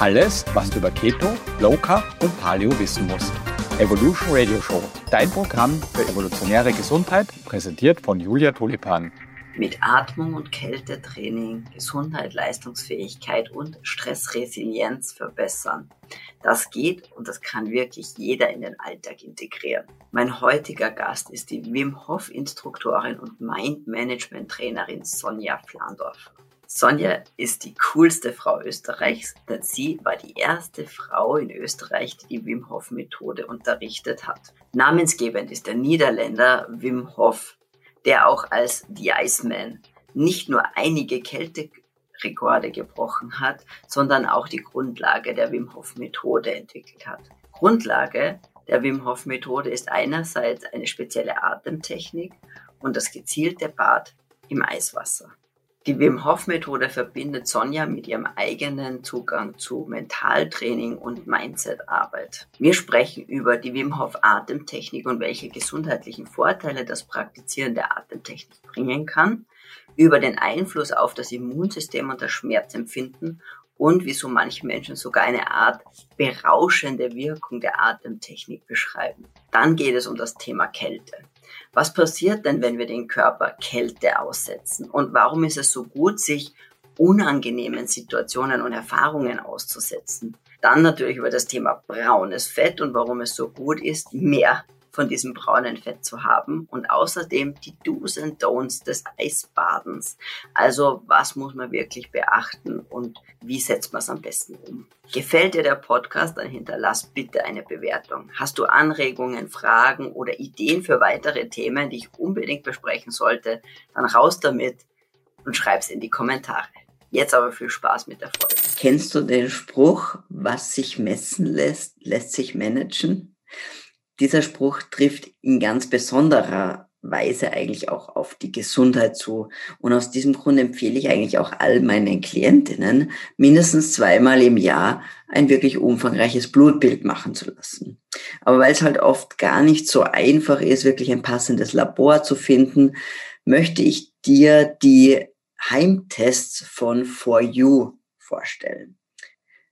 Alles, was du über Keto, Low Carb und Paleo wissen musst. Evolution Radio Show, dein Programm für evolutionäre Gesundheit, präsentiert von Julia Tulipan. Mit Atmung und Kältetraining Gesundheit, Leistungsfähigkeit und Stressresilienz verbessern. Das geht und das kann wirklich jeder in den Alltag integrieren. Mein heutiger Gast ist die Wim Hof Instruktorin und Mind Management Trainerin Sonja Flandorfer. Sonja ist die coolste Frau Österreichs, denn sie war die erste Frau in Österreich, die die Wim Hof Methode unterrichtet hat. Namensgebend ist der Niederländer Wim Hof, der auch als The Iceman nicht nur einige Kälterekorde gebrochen hat, sondern auch die Grundlage der Wim Hof Methode entwickelt hat. Grundlage der Wim Hof Methode ist einerseits eine spezielle Atemtechnik und das gezielte Bad im Eiswasser. Die Wim Hof Methode verbindet Sonja mit ihrem eigenen Zugang zu Mentaltraining und Mindsetarbeit. Wir sprechen über die Wim Hof Atemtechnik und welche gesundheitlichen Vorteile das Praktizieren der Atemtechnik bringen kann, über den Einfluss auf das Immunsystem und das Schmerzempfinden und wieso manche Menschen sogar eine Art berauschende Wirkung der Atemtechnik beschreiben. Dann geht es um das Thema Kälte. Was passiert denn, wenn wir den Körper Kälte aussetzen? Und warum ist es so gut, sich unangenehmen Situationen und Erfahrungen auszusetzen? Dann natürlich über das Thema braunes Fett und warum es so gut ist, mehr von diesem braunen Fett zu haben und außerdem die Do's and Don'ts des Eisbadens. Also was muss man wirklich beachten und wie setzt man es am besten um? Gefällt dir der Podcast, dann hinterlass bitte eine Bewertung. Hast du Anregungen, Fragen oder Ideen für weitere Themen, die ich unbedingt besprechen sollte, dann raus damit und schreib's in die Kommentare. Jetzt aber viel Spaß mit der Folge. Kennst du den Spruch, was sich messen lässt, lässt sich managen? Dieser Spruch trifft in ganz besonderer Weise eigentlich auch auf die Gesundheit zu. Und aus diesem Grund empfehle ich eigentlich auch all meinen Klientinnen, mindestens zweimal im Jahr ein wirklich umfangreiches Blutbild machen zu lassen. Aber weil es halt oft gar nicht so einfach ist, wirklich ein passendes Labor zu finden, möchte ich dir die Heimtests von For You vorstellen.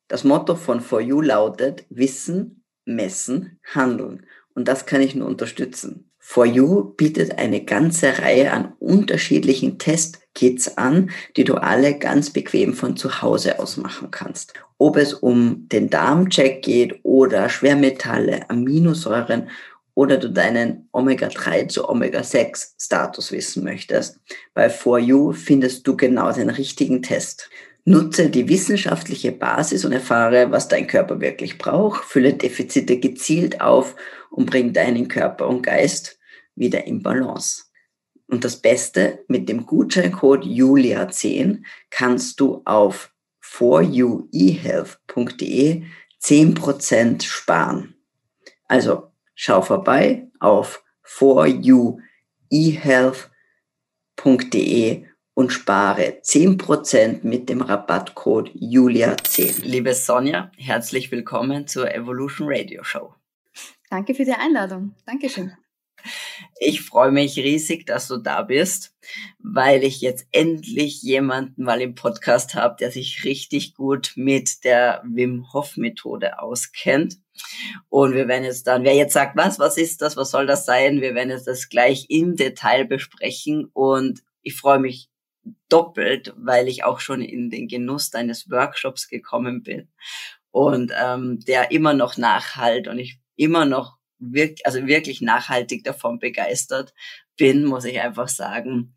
Das Motto von For You lautet Wissen, Messen, Handeln. Und das kann ich nur unterstützen. For You bietet eine ganze Reihe an unterschiedlichen Testkits an, die du alle ganz bequem von zu Hause aus machen kannst. Ob es um den Darmcheck geht oder Schwermetalle, Aminosäuren oder du deinen Omega-3 zu Omega-6 Status wissen möchtest. Bei For You findest du genau den richtigen Test. Nutze die wissenschaftliche Basis und erfahre, was dein Körper wirklich braucht, fülle Defizite gezielt auf und bring deinen Körper und Geist wieder in Balance. Und das Beste, mit dem Gutscheincode Julia10 kannst du auf foruehealth.de 10% sparen. Also schau vorbei auf foruehealth.de und spare 10% mit dem Rabattcode Julia10. Liebe Sonja, herzlich willkommen zur Evolution Radio Show. Danke für die Einladung. Dankeschön. Ich freue mich riesig, dass du da bist, weil ich jetzt endlich jemanden mal im Podcast habe, der sich richtig gut mit der Wim Hof Methode auskennt. Und wir werden jetzt dann, wer jetzt sagt, was, was ist das, was soll das sein? Wir werden jetzt das gleich im Detail besprechen und ich freue mich doppelt, weil ich auch schon in den Genuss deines Workshops gekommen bin und ähm, der immer noch nachhalt und ich immer noch wirklich, also wirklich nachhaltig davon begeistert bin, muss ich einfach sagen.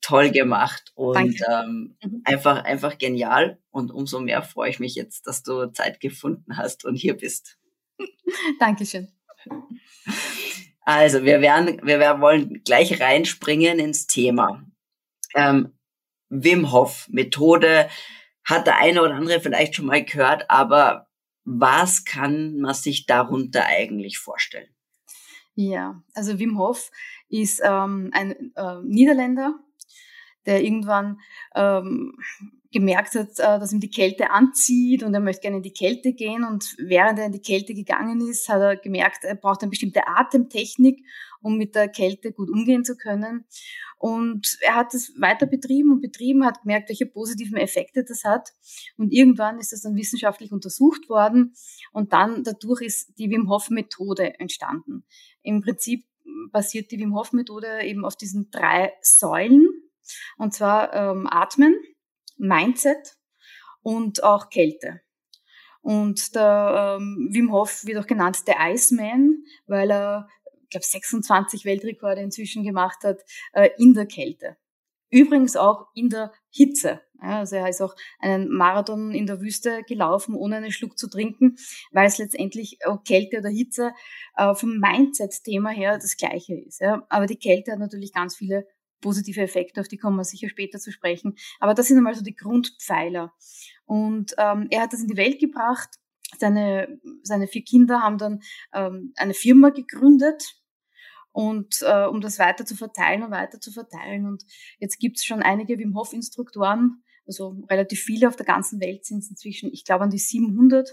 Toll gemacht und ähm, mhm. einfach, einfach genial. Und umso mehr freue ich mich jetzt, dass du Zeit gefunden hast und hier bist. Dankeschön. Also, wir werden, wir werden, wollen gleich reinspringen ins Thema. Ähm, Wim Hof Methode hat der eine oder andere vielleicht schon mal gehört, aber was kann man sich darunter eigentlich vorstellen? Ja, also Wim Hof ist ähm, ein äh, Niederländer, der irgendwann ähm, gemerkt hat, äh, dass ihm die Kälte anzieht und er möchte gerne in die Kälte gehen. Und während er in die Kälte gegangen ist, hat er gemerkt, er braucht eine bestimmte Atemtechnik, um mit der Kälte gut umgehen zu können. Und er hat es weiter betrieben und betrieben, hat gemerkt, welche positiven Effekte das hat. Und irgendwann ist das dann wissenschaftlich untersucht worden. Und dann dadurch ist die Wim Hof Methode entstanden. Im Prinzip basiert die Wim Hof Methode eben auf diesen drei Säulen. Und zwar ähm, Atmen, Mindset und auch Kälte. Und der ähm, Wim Hof wird auch genannt der Iceman, weil er, glaube, 26 Weltrekorde inzwischen gemacht hat äh, in der Kälte. Übrigens auch in der Hitze. Also er ist auch einen Marathon in der Wüste gelaufen, ohne einen Schluck zu trinken, weil es letztendlich auch Kälte oder Hitze äh, vom Mindset-Thema her das gleiche ist. Aber die Kälte hat natürlich ganz viele positive Effekte, auf die kommen wir sicher später zu sprechen. Aber das sind einmal so die Grundpfeiler. Und ähm, er hat das in die Welt gebracht. Seine, seine vier Kinder haben dann ähm, eine Firma gegründet, und äh, um das weiter zu verteilen und weiter zu verteilen. Und jetzt gibt es schon einige Wim Hof Instruktoren, also relativ viele auf der ganzen Welt sind es inzwischen, ich glaube an die 700.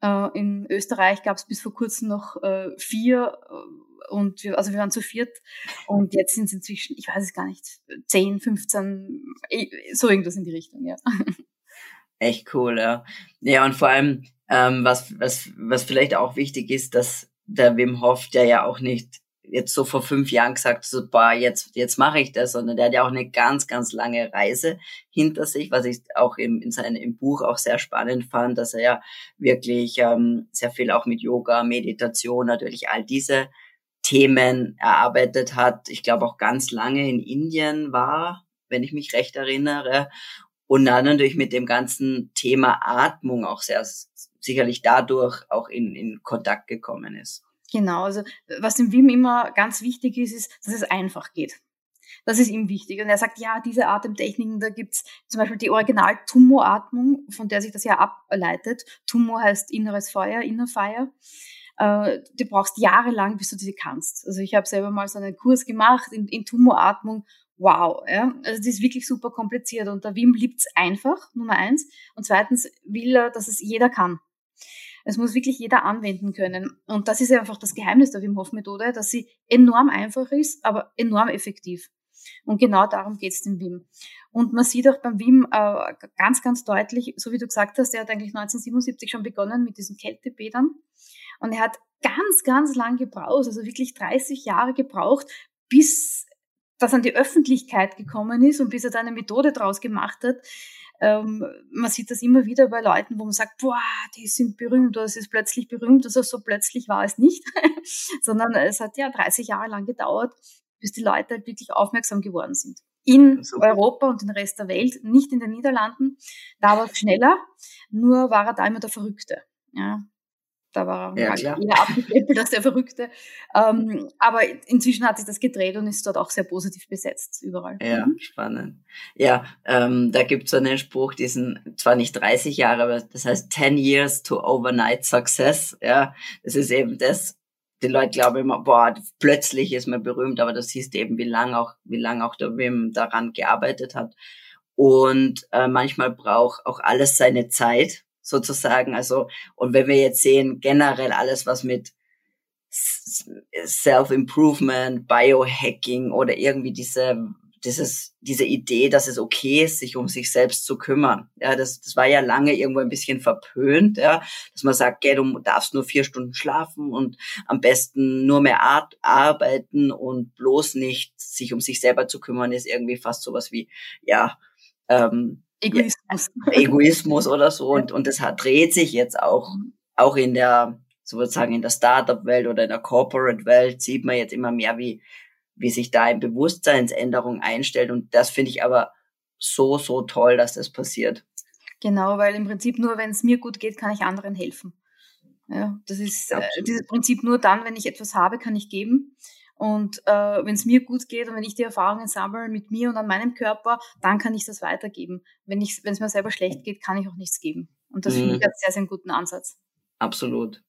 Äh, in Österreich gab es bis vor kurzem noch äh, vier äh, und wir, also wir waren zu viert und jetzt sind es inzwischen, ich weiß es gar nicht, 10, 15, so irgendwas in die Richtung, ja. Echt cool, ja. Ja, und vor allem, ähm, was, was, was vielleicht auch wichtig ist, dass der Wim Hof, der ja auch nicht jetzt so vor fünf Jahren gesagt, so, boah, jetzt, jetzt mache ich das, sondern der hat ja auch eine ganz, ganz lange Reise hinter sich, was ich auch im, in seinem im Buch auch sehr spannend fand, dass er ja wirklich ähm, sehr viel auch mit Yoga, Meditation, natürlich all diese Themen erarbeitet hat. Ich glaube auch ganz lange in Indien war, wenn ich mich recht erinnere. Und dann natürlich mit dem ganzen Thema Atmung auch sehr sicherlich dadurch auch in, in Kontakt gekommen ist. Genau, also was dem Wim immer ganz wichtig ist, ist, dass es einfach geht. Das ist ihm wichtig. Und er sagt, ja, diese Atemtechniken, da gibt's zum Beispiel die Original-Tummo-Atmung, von der sich das ja ableitet. Tummo heißt inneres Feuer, Inner Fire. Äh, du brauchst jahrelang, bis du diese kannst. Also ich habe selber mal so einen Kurs gemacht in, in Tummo-Atmung. Wow, ja. Also das ist wirklich super kompliziert. Und der Wim liebt's einfach, Nummer eins. Und zweitens will er, dass es jeder kann. Es muss wirklich jeder anwenden können. Und das ist einfach das Geheimnis der Wim Hof Methode, dass sie enorm einfach ist, aber enorm effektiv. Und genau darum geht es dem Wim. Und man sieht auch beim Wim äh, ganz, ganz deutlich, so wie du gesagt hast, er hat eigentlich 1977 schon begonnen mit diesen Kältebädern. Und er hat ganz, ganz lang gebraucht, also wirklich 30 Jahre gebraucht, bis das an die Öffentlichkeit gekommen ist und bis er da eine Methode draus gemacht hat, ähm, man sieht das immer wieder bei Leuten, wo man sagt, boah, die sind berühmt oder es ist plötzlich berühmt. Also so plötzlich war es nicht, sondern es hat ja 30 Jahre lang gedauert, bis die Leute halt wirklich aufmerksam geworden sind. In Super. Europa und den Rest der Welt, nicht in den Niederlanden. Da war es schneller, nur war er da immer der Verrückte. Ja, da war ja, halt eher abgeklebelt als der Verrückte. Ähm, aber inzwischen hat sich das gedreht und ist dort auch sehr positiv besetzt, überall. Ja, mhm. spannend. Ja, ähm, da gibt es so einen Spruch, diesen zwar nicht 30 Jahre, aber das heißt 10 years to overnight success. Ja, das ist eben das, die Leute glauben immer, boah, plötzlich ist man berühmt, aber das siehst eben, wie lange auch, wie lange auch der Wim daran gearbeitet hat. Und äh, manchmal braucht auch alles seine Zeit sozusagen. Also, und wenn wir jetzt sehen, generell alles, was mit Self-Improvement, Biohacking oder irgendwie diese, dieses, diese Idee, dass es okay ist, sich um sich selbst zu kümmern. Ja, das, das war ja lange irgendwo ein bisschen verpönt, ja, dass man sagt, gell, du darfst nur vier Stunden schlafen und am besten nur mehr Art arbeiten und bloß nicht sich um sich selber zu kümmern, ist irgendwie fast sowas wie, ja, ähm, Egoismus. Ja, Egoismus oder so. Und, und das hat, dreht sich jetzt auch, auch in der, sozusagen in der Startup-Welt oder in der Corporate-Welt sieht man jetzt immer mehr, wie, wie sich da eine Bewusstseinsänderung einstellt. Und das finde ich aber so, so toll, dass das passiert. Genau, weil im Prinzip nur, wenn es mir gut geht, kann ich anderen helfen. Ja, das ist äh, dieses Prinzip nur dann, wenn ich etwas habe, kann ich geben. Und äh, wenn es mir gut geht und wenn ich die Erfahrungen sammle mit mir und an meinem Körper, dann kann ich das weitergeben. Wenn es mir selber schlecht geht, kann ich auch nichts geben. Und das mhm. finde ich einen sehr, sehr guten Ansatz. Absolut.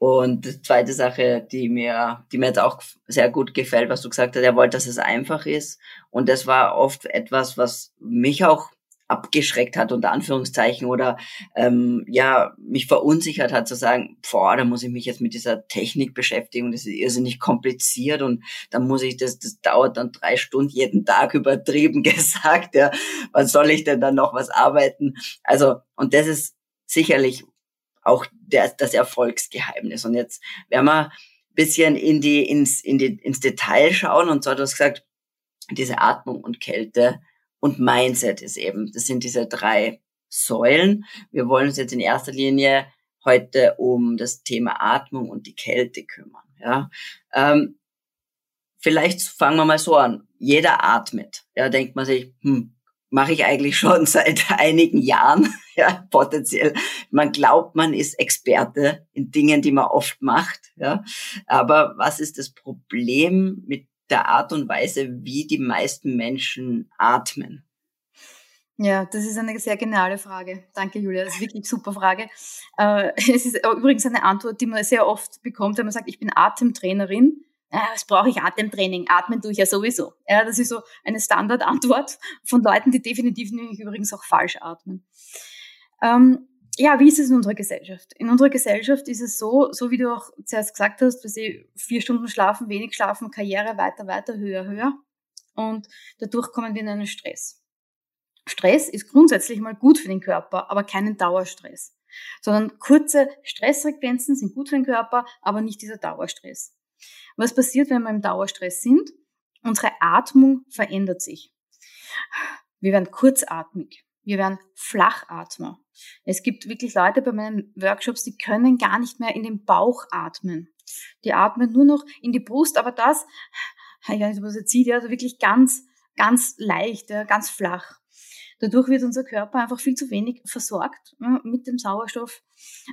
Und die zweite Sache, die mir, die mir jetzt auch sehr gut gefällt, was du gesagt hast, er wollte, dass es einfach ist. Und das war oft etwas, was mich auch abgeschreckt hat, unter Anführungszeichen, oder ähm, ja, mich verunsichert hat, zu sagen, boah, da muss ich mich jetzt mit dieser Technik beschäftigen, das ist irrsinnig kompliziert und da muss ich, das, das dauert dann drei Stunden jeden Tag übertrieben gesagt, ja, was soll ich denn dann noch was arbeiten? Also, und das ist sicherlich auch der, das Erfolgsgeheimnis. Und jetzt werden wir ein bisschen in die, ins, in die, ins Detail schauen, und zwar, du hast gesagt, diese Atmung und Kälte, und Mindset ist eben. Das sind diese drei Säulen. Wir wollen uns jetzt in erster Linie heute um das Thema Atmung und die Kälte kümmern. Ja, ähm, vielleicht fangen wir mal so an. Jeder atmet. Ja, denkt man sich, hm, mache ich eigentlich schon seit einigen Jahren, ja, potenziell. Man glaubt, man ist Experte in Dingen, die man oft macht, ja. Aber was ist das Problem mit der Art und Weise, wie die meisten Menschen atmen? Ja, das ist eine sehr geniale Frage. Danke, Julia. Das ist wirklich eine super Frage. Äh, es ist übrigens eine Antwort, die man sehr oft bekommt, wenn man sagt, ich bin Atemtrainerin. Ja, was brauche ich Atemtraining? Atmen tue ich ja sowieso. Ja, das ist so eine Standardantwort von Leuten, die definitiv nämlich übrigens auch falsch atmen. Ähm, ja, wie ist es in unserer Gesellschaft? In unserer Gesellschaft ist es so, so wie du auch zuerst gesagt hast, dass sie vier Stunden schlafen, wenig schlafen, Karriere weiter, weiter, höher, höher. Und dadurch kommen wir in einen Stress. Stress ist grundsätzlich mal gut für den Körper, aber keinen Dauerstress. Sondern kurze Stressfrequenzen sind gut für den Körper, aber nicht dieser Dauerstress. Was passiert, wenn wir im Dauerstress sind? Unsere Atmung verändert sich. Wir werden kurzatmig. Wir werden Flachatmer. Es gibt wirklich Leute bei meinen Workshops, die können gar nicht mehr in den Bauch atmen. Die atmen nur noch in die Brust, aber das, ich weiß nicht, was jetzt sieht, ja, also wirklich ganz, ganz leicht, ja, ganz flach. Dadurch wird unser Körper einfach viel zu wenig versorgt mit dem Sauerstoff.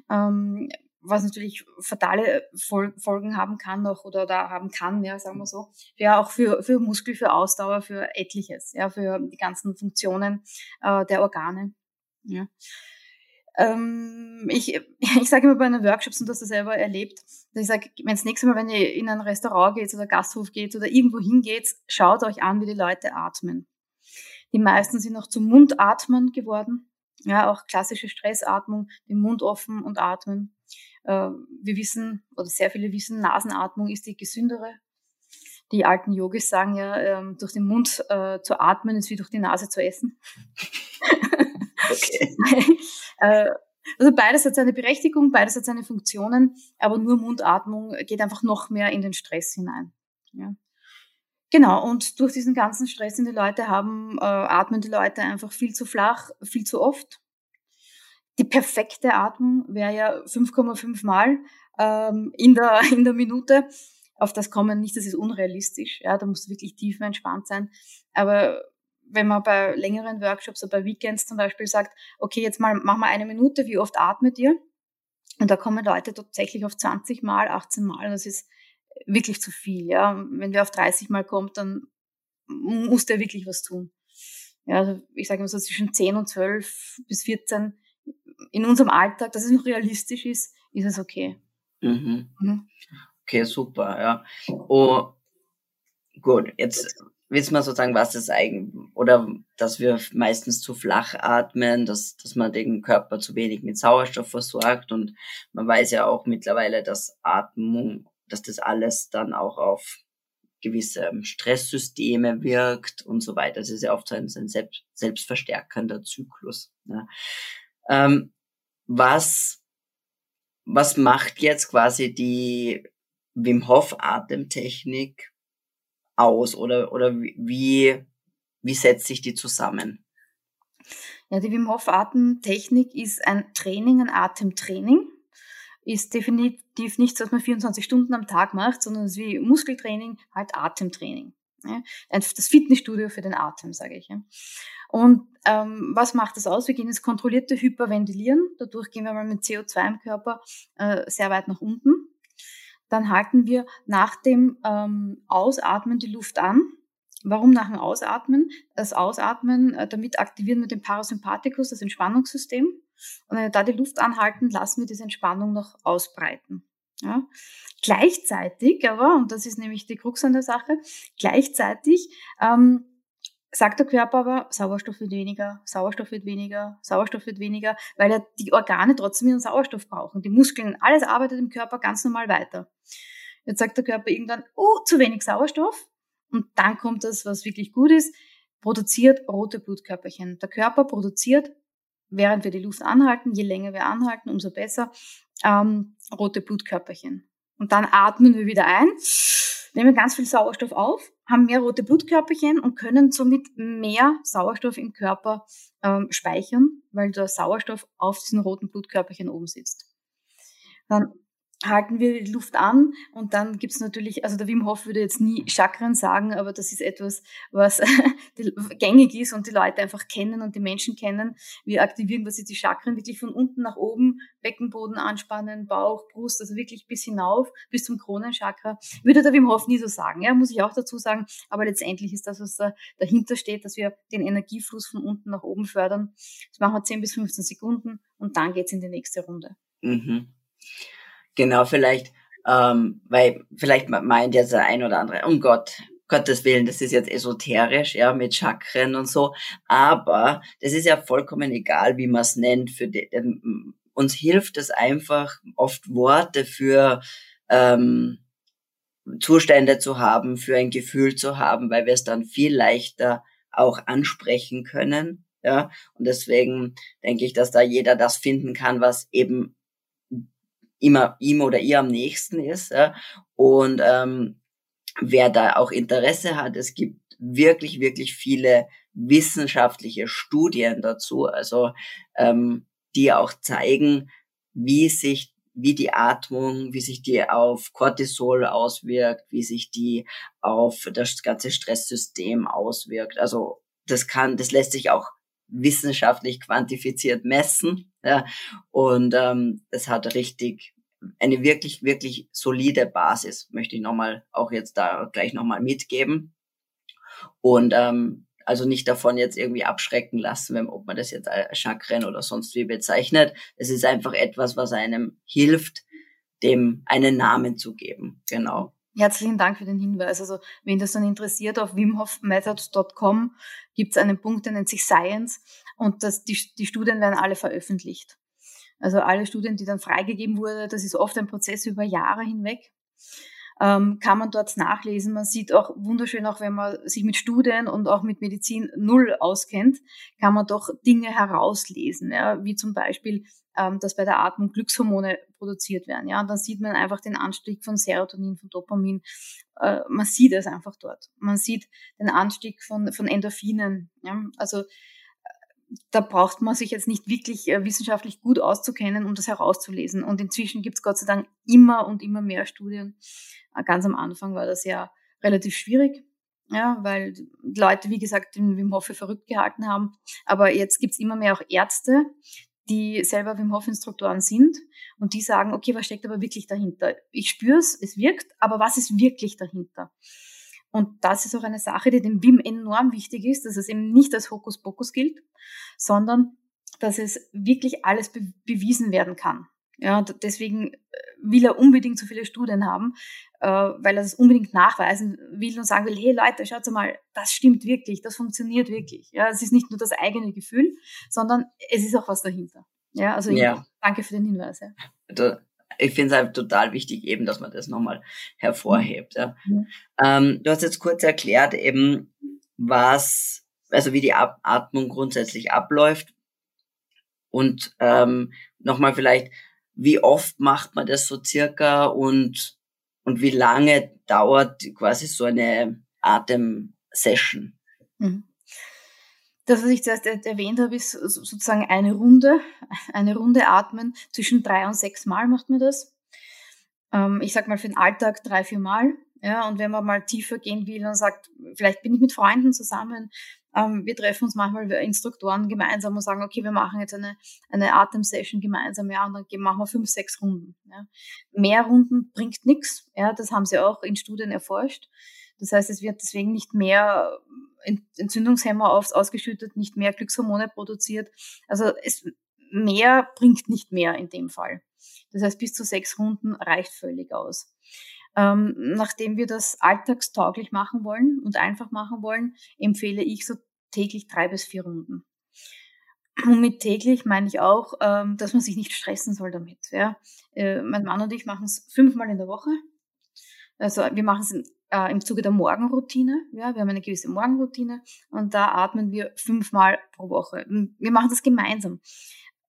Ähm, was natürlich fatale Folgen haben kann noch oder da haben kann, ja, sagen wir so. Ja, auch für, für Muskel, für Ausdauer, für etliches, ja, für die ganzen Funktionen äh, der Organe. Ja. Ähm, ich ich sage immer bei den Workshops, und du hast das selber erlebt, dass ich sage, wenn das nächste Mal, wenn ihr in ein Restaurant geht oder Gasthof geht oder irgendwo hingeht, schaut euch an, wie die Leute atmen. Die meisten sind noch zum Mundatmen geworden. Ja, auch klassische Stressatmung, den Mund offen und atmen. Äh, wir wissen, oder sehr viele wissen, Nasenatmung ist die gesündere. Die alten Yogis sagen ja, ähm, durch den Mund äh, zu atmen ist wie durch die Nase zu essen. Okay. Äh, also beides hat seine Berechtigung, beides hat seine Funktionen, aber nur Mundatmung geht einfach noch mehr in den Stress hinein. Ja. Genau, und durch diesen ganzen Stress, den die Leute haben, äh, atmen die Leute einfach viel zu flach, viel zu oft. Die perfekte Atmung wäre ja 5,5 Mal ähm, in, der, in der Minute. Auf das kommen nicht, das ist unrealistisch. Ja, da muss du wirklich tief entspannt sein. Aber wenn man bei längeren Workshops oder bei Weekends zum Beispiel sagt, okay, jetzt mal machen wir eine Minute, wie oft atmet ihr? Und da kommen Leute tatsächlich auf 20 Mal, 18 Mal. Das ist wirklich zu viel. Ja, wenn wir auf 30 Mal kommt, dann muss der wirklich was tun. Ja, also ich sage immer so zwischen 10 und 12 bis 14 in unserem Alltag, dass es noch realistisch ist, ist es okay. Mhm. Mhm. Okay, super, ja. Oh, gut, jetzt wissen wir sozusagen, was das eigentlich, oder dass wir meistens zu flach atmen, dass, dass man den Körper zu wenig mit Sauerstoff versorgt und man weiß ja auch mittlerweile, dass Atmung, dass das alles dann auch auf gewisse Stresssysteme wirkt und so weiter. Das ist ja oft so ein, ein selbst, selbstverstärkender Zyklus. Ne? Ähm, was, was macht jetzt quasi die Wim Hof Atemtechnik aus oder, oder wie, wie setzt sich die zusammen? Ja, die Wim Hof Atemtechnik ist ein Training, ein Atemtraining. Ist definitiv nichts, was man 24 Stunden am Tag macht, sondern es ist wie Muskeltraining, halt Atemtraining. Das Fitnessstudio für den Atem, sage ich. Und ähm, was macht das aus? Wir gehen ins kontrollierte Hyperventilieren. Dadurch gehen wir mal mit CO2 im Körper äh, sehr weit nach unten. Dann halten wir nach dem ähm, Ausatmen die Luft an. Warum nach dem Ausatmen? Das Ausatmen, äh, damit aktivieren wir den Parasympathikus, das Entspannungssystem. Und wenn wir da die Luft anhalten, lassen wir diese Entspannung noch ausbreiten. Ja. Gleichzeitig aber, und das ist nämlich die Krux an der Sache, gleichzeitig ähm, sagt der Körper aber, Sauerstoff wird weniger, Sauerstoff wird weniger, Sauerstoff wird weniger, weil ja die Organe trotzdem ihren Sauerstoff brauchen. Die Muskeln, alles arbeitet im Körper ganz normal weiter. Jetzt sagt der Körper irgendwann, oh, zu wenig Sauerstoff. Und dann kommt das, was wirklich gut ist, produziert rote Blutkörperchen. Der Körper produziert, während wir die Luft anhalten, je länger wir anhalten, umso besser, ähm, rote Blutkörperchen. Und dann atmen wir wieder ein, nehmen ganz viel Sauerstoff auf, haben mehr rote Blutkörperchen und können somit mehr Sauerstoff im Körper ähm, speichern, weil der Sauerstoff auf diesen roten Blutkörperchen oben sitzt. Dann halten wir die Luft an und dann gibt's natürlich, also der Wim Hof würde jetzt nie Chakren sagen, aber das ist etwas, was gängig ist und die Leute einfach kennen und die Menschen kennen. Wir aktivieren quasi die Chakren wirklich von unten nach oben, Beckenboden anspannen, Bauch, Brust, also wirklich bis hinauf, bis zum Kronenchakra. Würde der Wim Hof nie so sagen, ja, muss ich auch dazu sagen, aber letztendlich ist das, was da dahinter steht, dass wir den Energiefluss von unten nach oben fördern. Das machen wir 10 bis 15 Sekunden und dann geht's in die nächste Runde. Mhm. Genau, vielleicht, ähm, weil vielleicht meint jetzt der ein oder andere, um Gott, Gottes Willen, das ist jetzt esoterisch, ja, mit Chakren und so. Aber das ist ja vollkommen egal, wie man es nennt. Für die, ähm, uns hilft es einfach, oft Worte für ähm, Zustände zu haben, für ein Gefühl zu haben, weil wir es dann viel leichter auch ansprechen können. Ja, und deswegen denke ich, dass da jeder das finden kann, was eben immer ihm oder ihr am nächsten ist. Ja? Und ähm, wer da auch Interesse hat, es gibt wirklich, wirklich viele wissenschaftliche Studien dazu, also ähm, die auch zeigen, wie sich wie die Atmung, wie sich die auf Cortisol auswirkt, wie sich die auf das ganze Stresssystem auswirkt. Also das kann, das lässt sich auch wissenschaftlich quantifiziert messen. Ja, und ähm, es hat richtig eine wirklich, wirklich solide Basis, möchte ich nochmal auch jetzt da gleich nochmal mitgeben. Und ähm, also nicht davon jetzt irgendwie abschrecken lassen, wenn, ob man das jetzt als Chakren oder sonst wie bezeichnet. Es ist einfach etwas, was einem hilft, dem einen Namen zu geben. Genau. Herzlichen Dank für den Hinweis. Also, wenn das dann interessiert, auf wimhofmethod.com gibt es einen Punkt, der nennt sich Science und das, die, die Studien werden alle veröffentlicht. Also alle Studien, die dann freigegeben wurde, das ist oft ein Prozess über Jahre hinweg, ähm, kann man dort nachlesen. Man sieht auch wunderschön, auch wenn man sich mit Studien und auch mit Medizin null auskennt, kann man doch Dinge herauslesen, ja, wie zum Beispiel, ähm, dass bei der Atmung Glückshormone produziert werden. Ja, und dann sieht man einfach den Anstieg von Serotonin, von Dopamin. Äh, man sieht es einfach dort. Man sieht den Anstieg von, von Endorphinen. Ja, also da braucht man sich jetzt nicht wirklich äh, wissenschaftlich gut auszukennen, um das herauszulesen. Und inzwischen gibt es Gott sei Dank immer und immer mehr Studien. Äh, ganz am Anfang war das ja relativ schwierig, ja, weil Leute, wie gesagt, den Wim Hof verrückt gehalten haben. Aber jetzt gibt es immer mehr auch Ärzte, die selber Wim Hof Instruktoren sind und die sagen, okay, was steckt aber wirklich dahinter? Ich spüre es, es wirkt, aber was ist wirklich dahinter? Und das ist auch eine Sache, die dem Wim enorm wichtig ist, dass es eben nicht als Hokuspokus gilt, sondern dass es wirklich alles be bewiesen werden kann. Ja, und deswegen äh, will er unbedingt so viele Studien haben, äh, weil er das unbedingt nachweisen will und sagen will, hey Leute, schaut mal, das stimmt wirklich, das funktioniert wirklich. Ja, es ist nicht nur das eigene Gefühl, sondern es ist auch was dahinter. Ja, also ja. danke für den Hinweis. Ja ich finde es halt total wichtig eben, dass man das nochmal hervorhebt. Ja. Mhm. Ähm, du hast jetzt kurz erklärt eben, was, also wie die Atmung grundsätzlich abläuft und ähm, nochmal vielleicht, wie oft macht man das so circa und, und wie lange dauert quasi so eine Atemsession? Mhm. Das, was ich zuerst erwähnt habe, ist sozusagen eine Runde, eine Runde atmen. Zwischen drei und sechs Mal macht man das. Ähm, ich sag mal für den Alltag drei, vier Mal. Ja, und wenn man mal tiefer gehen will und sagt, vielleicht bin ich mit Freunden zusammen, ähm, wir treffen uns manchmal Instruktoren gemeinsam und sagen, okay, wir machen jetzt eine, eine Atemsession gemeinsam, ja, und dann machen wir fünf, sechs Runden. Ja. Mehr Runden bringt nichts, ja, das haben sie auch in Studien erforscht. Das heißt, es wird deswegen nicht mehr Entzündungshemmer aufs ausgeschüttet, nicht mehr Glückshormone produziert. Also es mehr bringt nicht mehr in dem Fall. Das heißt, bis zu sechs Runden reicht völlig aus. Ähm, nachdem wir das alltagstauglich machen wollen und einfach machen wollen, empfehle ich so täglich drei bis vier Runden. Und mit täglich meine ich auch, ähm, dass man sich nicht stressen soll damit. Ja? Äh, mein Mann und ich machen es fünfmal in der Woche. Also wir machen es äh, im Zuge der Morgenroutine. Ja, wir haben eine gewisse Morgenroutine und da atmen wir fünfmal pro Woche. Wir machen das gemeinsam.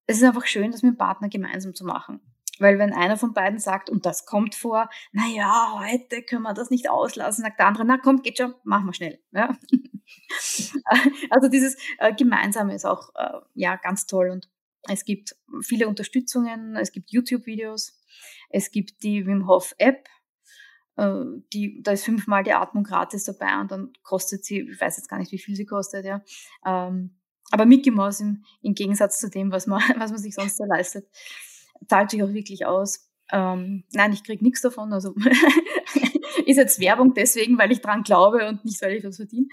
Es ist einfach schön, das mit dem Partner gemeinsam zu machen. Weil wenn einer von beiden sagt, und das kommt vor, na ja, heute können wir das nicht auslassen, sagt der andere, na komm, geht schon, machen wir schnell. Ja? also dieses äh, Gemeinsame ist auch äh, ja ganz toll und es gibt viele Unterstützungen, es gibt YouTube-Videos, es gibt die Wim Hof App, die, da ist fünfmal die Atmung gratis dabei und dann kostet sie, ich weiß jetzt gar nicht, wie viel sie kostet, ja. Ähm, aber Mickey Mouse im, im Gegensatz zu dem, was man, was man sich sonst so leistet, zahlt sich auch wirklich aus. Ähm, nein, ich krieg nichts davon, also ist jetzt Werbung deswegen, weil ich dran glaube und nicht, weil ich was verdiene.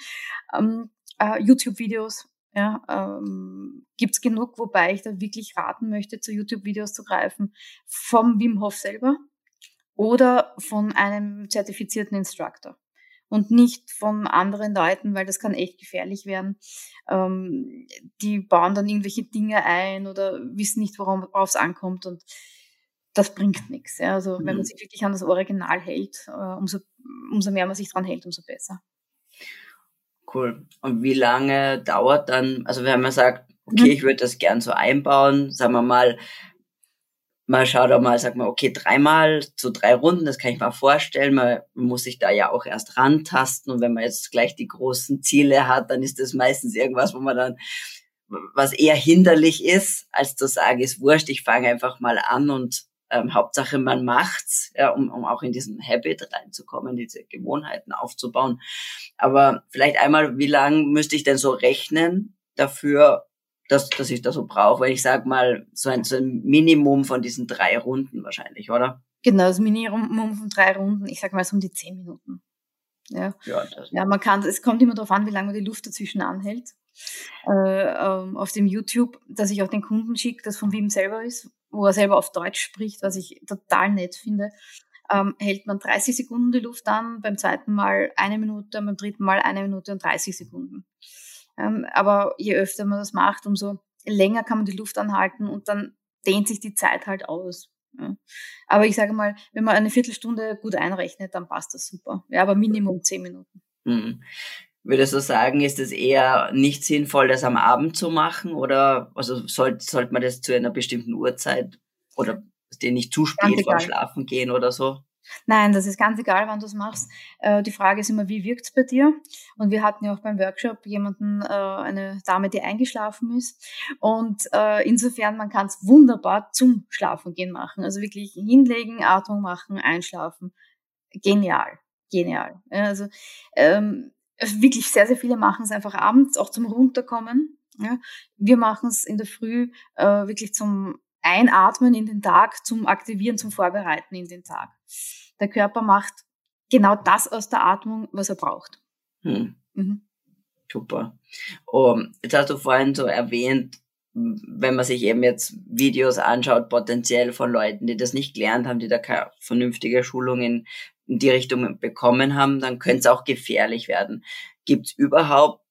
Ähm, äh, YouTube-Videos, ja, ähm, gibt genug, wobei ich da wirklich raten möchte, zu YouTube-Videos zu greifen, vom Wim Hof selber oder von einem zertifizierten Instructor und nicht von anderen Leuten, weil das kann echt gefährlich werden. Ähm, die bauen dann irgendwelche Dinge ein oder wissen nicht, worauf es ankommt und das bringt nichts. Ja. Also mhm. wenn man mhm. sich wirklich an das Original hält, äh, umso, umso mehr man sich dran hält, umso besser. Cool. Und wie lange dauert dann, also wenn man sagt, okay, mhm. ich würde das gern so einbauen, sagen wir mal, man schaut auch mal, sagt man, okay, dreimal zu drei Runden, das kann ich mir vorstellen. Man muss sich da ja auch erst rantasten. Und wenn man jetzt gleich die großen Ziele hat, dann ist das meistens irgendwas, wo man dann, was eher hinderlich ist, als zu sagen, ist wurscht, ich fange einfach mal an und ähm, Hauptsache man macht's, ja, um, um auch in diesen Habit reinzukommen, diese Gewohnheiten aufzubauen. Aber vielleicht einmal, wie lang müsste ich denn so rechnen dafür, dass, dass ich das so brauche, weil ich sag mal, so ein, so ein Minimum von diesen drei Runden wahrscheinlich, oder? Genau, das Minimum von drei Runden, ich sag mal so um die zehn Minuten. Ja, ja, ja man kann, es kommt immer darauf an, wie lange man die Luft dazwischen anhält. Äh, ähm, auf dem YouTube, dass ich auch den Kunden schicke, das von Wim selber ist, wo er selber auf Deutsch spricht, was ich total nett finde, ähm, hält man 30 Sekunden die Luft an, beim zweiten Mal eine Minute, beim dritten Mal eine Minute und 30 Sekunden. Ähm, aber je öfter man das macht, umso länger kann man die Luft anhalten und dann dehnt sich die Zeit halt aus. Ja. Aber ich sage mal, wenn man eine Viertelstunde gut einrechnet, dann passt das super. Ja, aber Minimum zehn Minuten. Mhm. Würdest du sagen, ist es eher nicht sinnvoll, das am Abend zu machen oder also sollte sollte man das zu einer bestimmten Uhrzeit oder dir nicht zu spät vor Schlafen gehen oder so? Nein, das ist ganz egal, wann du es machst. Äh, die Frage ist immer, wie wirkt es bei dir? Und wir hatten ja auch beim Workshop jemanden, äh, eine Dame, die eingeschlafen ist. Und äh, insofern, man kann es wunderbar zum Schlafengehen machen. Also wirklich hinlegen, Atmung machen, einschlafen. Genial, genial. Also ähm, wirklich sehr, sehr viele machen es einfach abends, auch zum Runterkommen. Ja. Wir machen es in der Früh äh, wirklich zum Einatmen in den Tag zum Aktivieren, zum Vorbereiten in den Tag. Der Körper macht genau das aus der Atmung, was er braucht. Hm. Mhm. Super. Oh, jetzt hast du vorhin so erwähnt, wenn man sich eben jetzt Videos anschaut, potenziell von Leuten, die das nicht gelernt haben, die da keine vernünftige Schulung in, in die Richtung bekommen haben, dann könnte es auch gefährlich werden. Gibt es überhaupt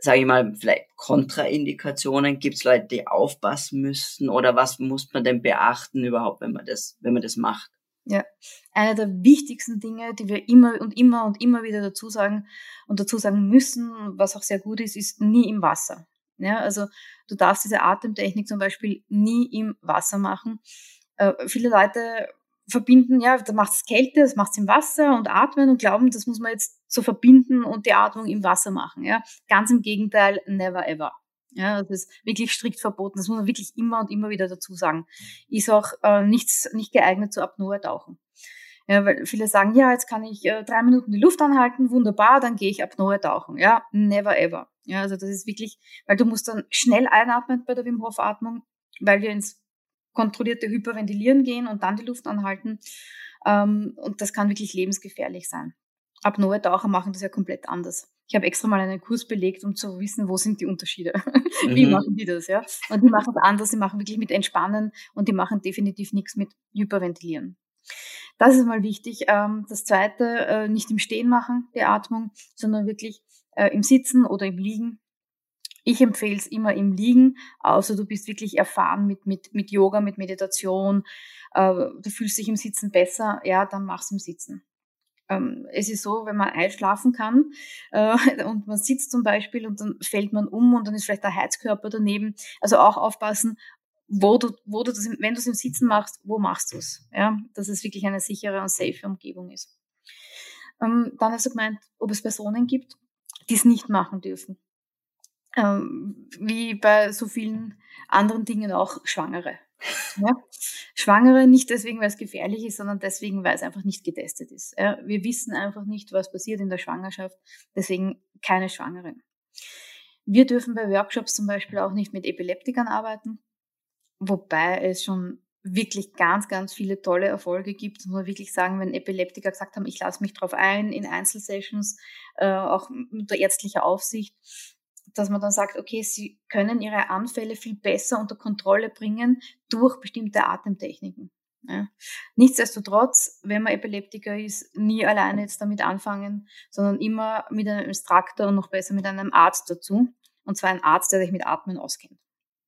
sage ich mal, vielleicht Kontraindikationen? Gibt es Leute, die aufpassen müssen? Oder was muss man denn beachten überhaupt, wenn man das, wenn man das macht? Ja, eine der wichtigsten Dinge, die wir immer und immer und immer wieder dazu sagen und dazu sagen müssen, was auch sehr gut ist, ist nie im Wasser. Ja, also du darfst diese Atemtechnik zum Beispiel nie im Wasser machen. Äh, viele Leute verbinden, ja, da macht es Kälte, das macht es im Wasser und atmen und glauben, das muss man jetzt so verbinden und die Atmung im Wasser machen. Ja. Ganz im Gegenteil, never ever. Ja, das ist wirklich strikt verboten. Das muss man wirklich immer und immer wieder dazu sagen. Ist auch äh, nichts, nicht geeignet zu Apnoe-Tauchen. Ja, weil viele sagen, ja, jetzt kann ich äh, drei Minuten die Luft anhalten, wunderbar, dann gehe ich Apnoe tauchen. Ja, never ever. Ja, also das ist wirklich, weil du musst dann schnell einatmen bei der Wim Hof Atmung, weil wir ins kontrollierte Hyperventilieren gehen und dann die Luft anhalten. Ähm, und das kann wirklich lebensgefährlich sein. Apnoe-Taucher machen das ja komplett anders. Ich habe extra mal einen Kurs belegt, um zu wissen, wo sind die Unterschiede. Wie mhm. machen die das, ja? Und die machen es anders, die machen wirklich mit Entspannen und die machen definitiv nichts mit Hyperventilieren. Das ist mal wichtig. Ähm, das zweite, äh, nicht im Stehen machen, die Atmung, sondern wirklich äh, im Sitzen oder im Liegen. Ich empfehle es immer im Liegen, außer du bist wirklich erfahren mit, mit, mit Yoga, mit Meditation, äh, du fühlst dich im Sitzen besser, ja, dann mach's im Sitzen. Ähm, es ist so, wenn man einschlafen kann äh, und man sitzt zum Beispiel und dann fällt man um und dann ist vielleicht der Heizkörper daneben. Also auch aufpassen, wo du, wo du das, wenn du es im Sitzen machst, wo machst du es? Ja, dass es wirklich eine sichere und safe Umgebung ist. Ähm, dann hast du gemeint, ob es Personen gibt, die es nicht machen dürfen. Ähm, wie bei so vielen anderen Dingen auch Schwangere. Ja? Schwangere nicht deswegen, weil es gefährlich ist, sondern deswegen, weil es einfach nicht getestet ist. Ja? Wir wissen einfach nicht, was passiert in der Schwangerschaft, deswegen keine Schwangeren. Wir dürfen bei Workshops zum Beispiel auch nicht mit Epileptikern arbeiten, wobei es schon wirklich ganz, ganz viele tolle Erfolge gibt. Muss man wirklich sagen, wenn Epileptiker gesagt haben, ich lasse mich drauf ein in Einzelsessions, äh, auch unter ärztlicher Aufsicht, dass man dann sagt, okay, sie können ihre Anfälle viel besser unter Kontrolle bringen durch bestimmte Atemtechniken. Ja. Nichtsdestotrotz, wenn man Epileptiker ist, nie alleine jetzt damit anfangen, sondern immer mit einem Instruktor und noch besser mit einem Arzt dazu. Und zwar ein Arzt, der sich mit Atmen auskennt.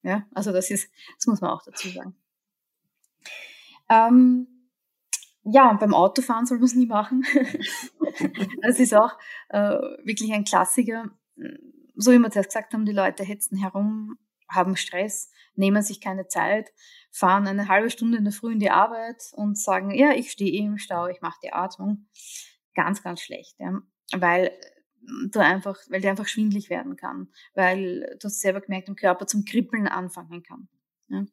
Ja, also das ist, das muss man auch dazu sagen. Ähm, ja, beim Autofahren soll man es nie machen. das ist auch äh, wirklich ein Klassiker so wie wir zuerst gesagt haben, die Leute hetzen herum, haben Stress, nehmen sich keine Zeit, fahren eine halbe Stunde in der Früh in die Arbeit und sagen, ja, ich stehe eh im Stau, ich mache die Atmung. Ganz, ganz schlecht, ja. weil du einfach, weil der einfach schwindlig werden kann, weil du hast selber gemerkt, im Körper zum Kribbeln anfangen kann. Ja.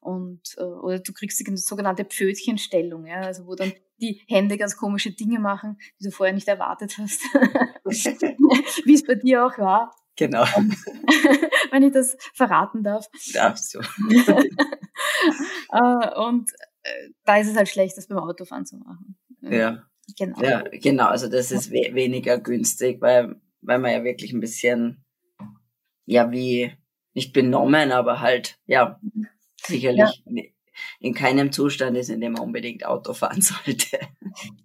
Und, äh, oder du kriegst die sogenannte Pfötchenstellung, ja, also wo dann die Hände ganz komische Dinge machen, die du vorher nicht erwartet hast. Wie es bei dir auch war. Genau. Wenn ich das verraten darf. Darfst du. Äh, und äh, da ist es halt schlecht, das beim Autofahren zu machen. Ja. Genau. Ja, genau. Also das ist we weniger günstig, weil, weil man ja wirklich ein bisschen, ja, wie, nicht benommen, aber halt, ja, mhm. sicherlich ja in keinem Zustand ist, in dem man unbedingt Auto fahren sollte.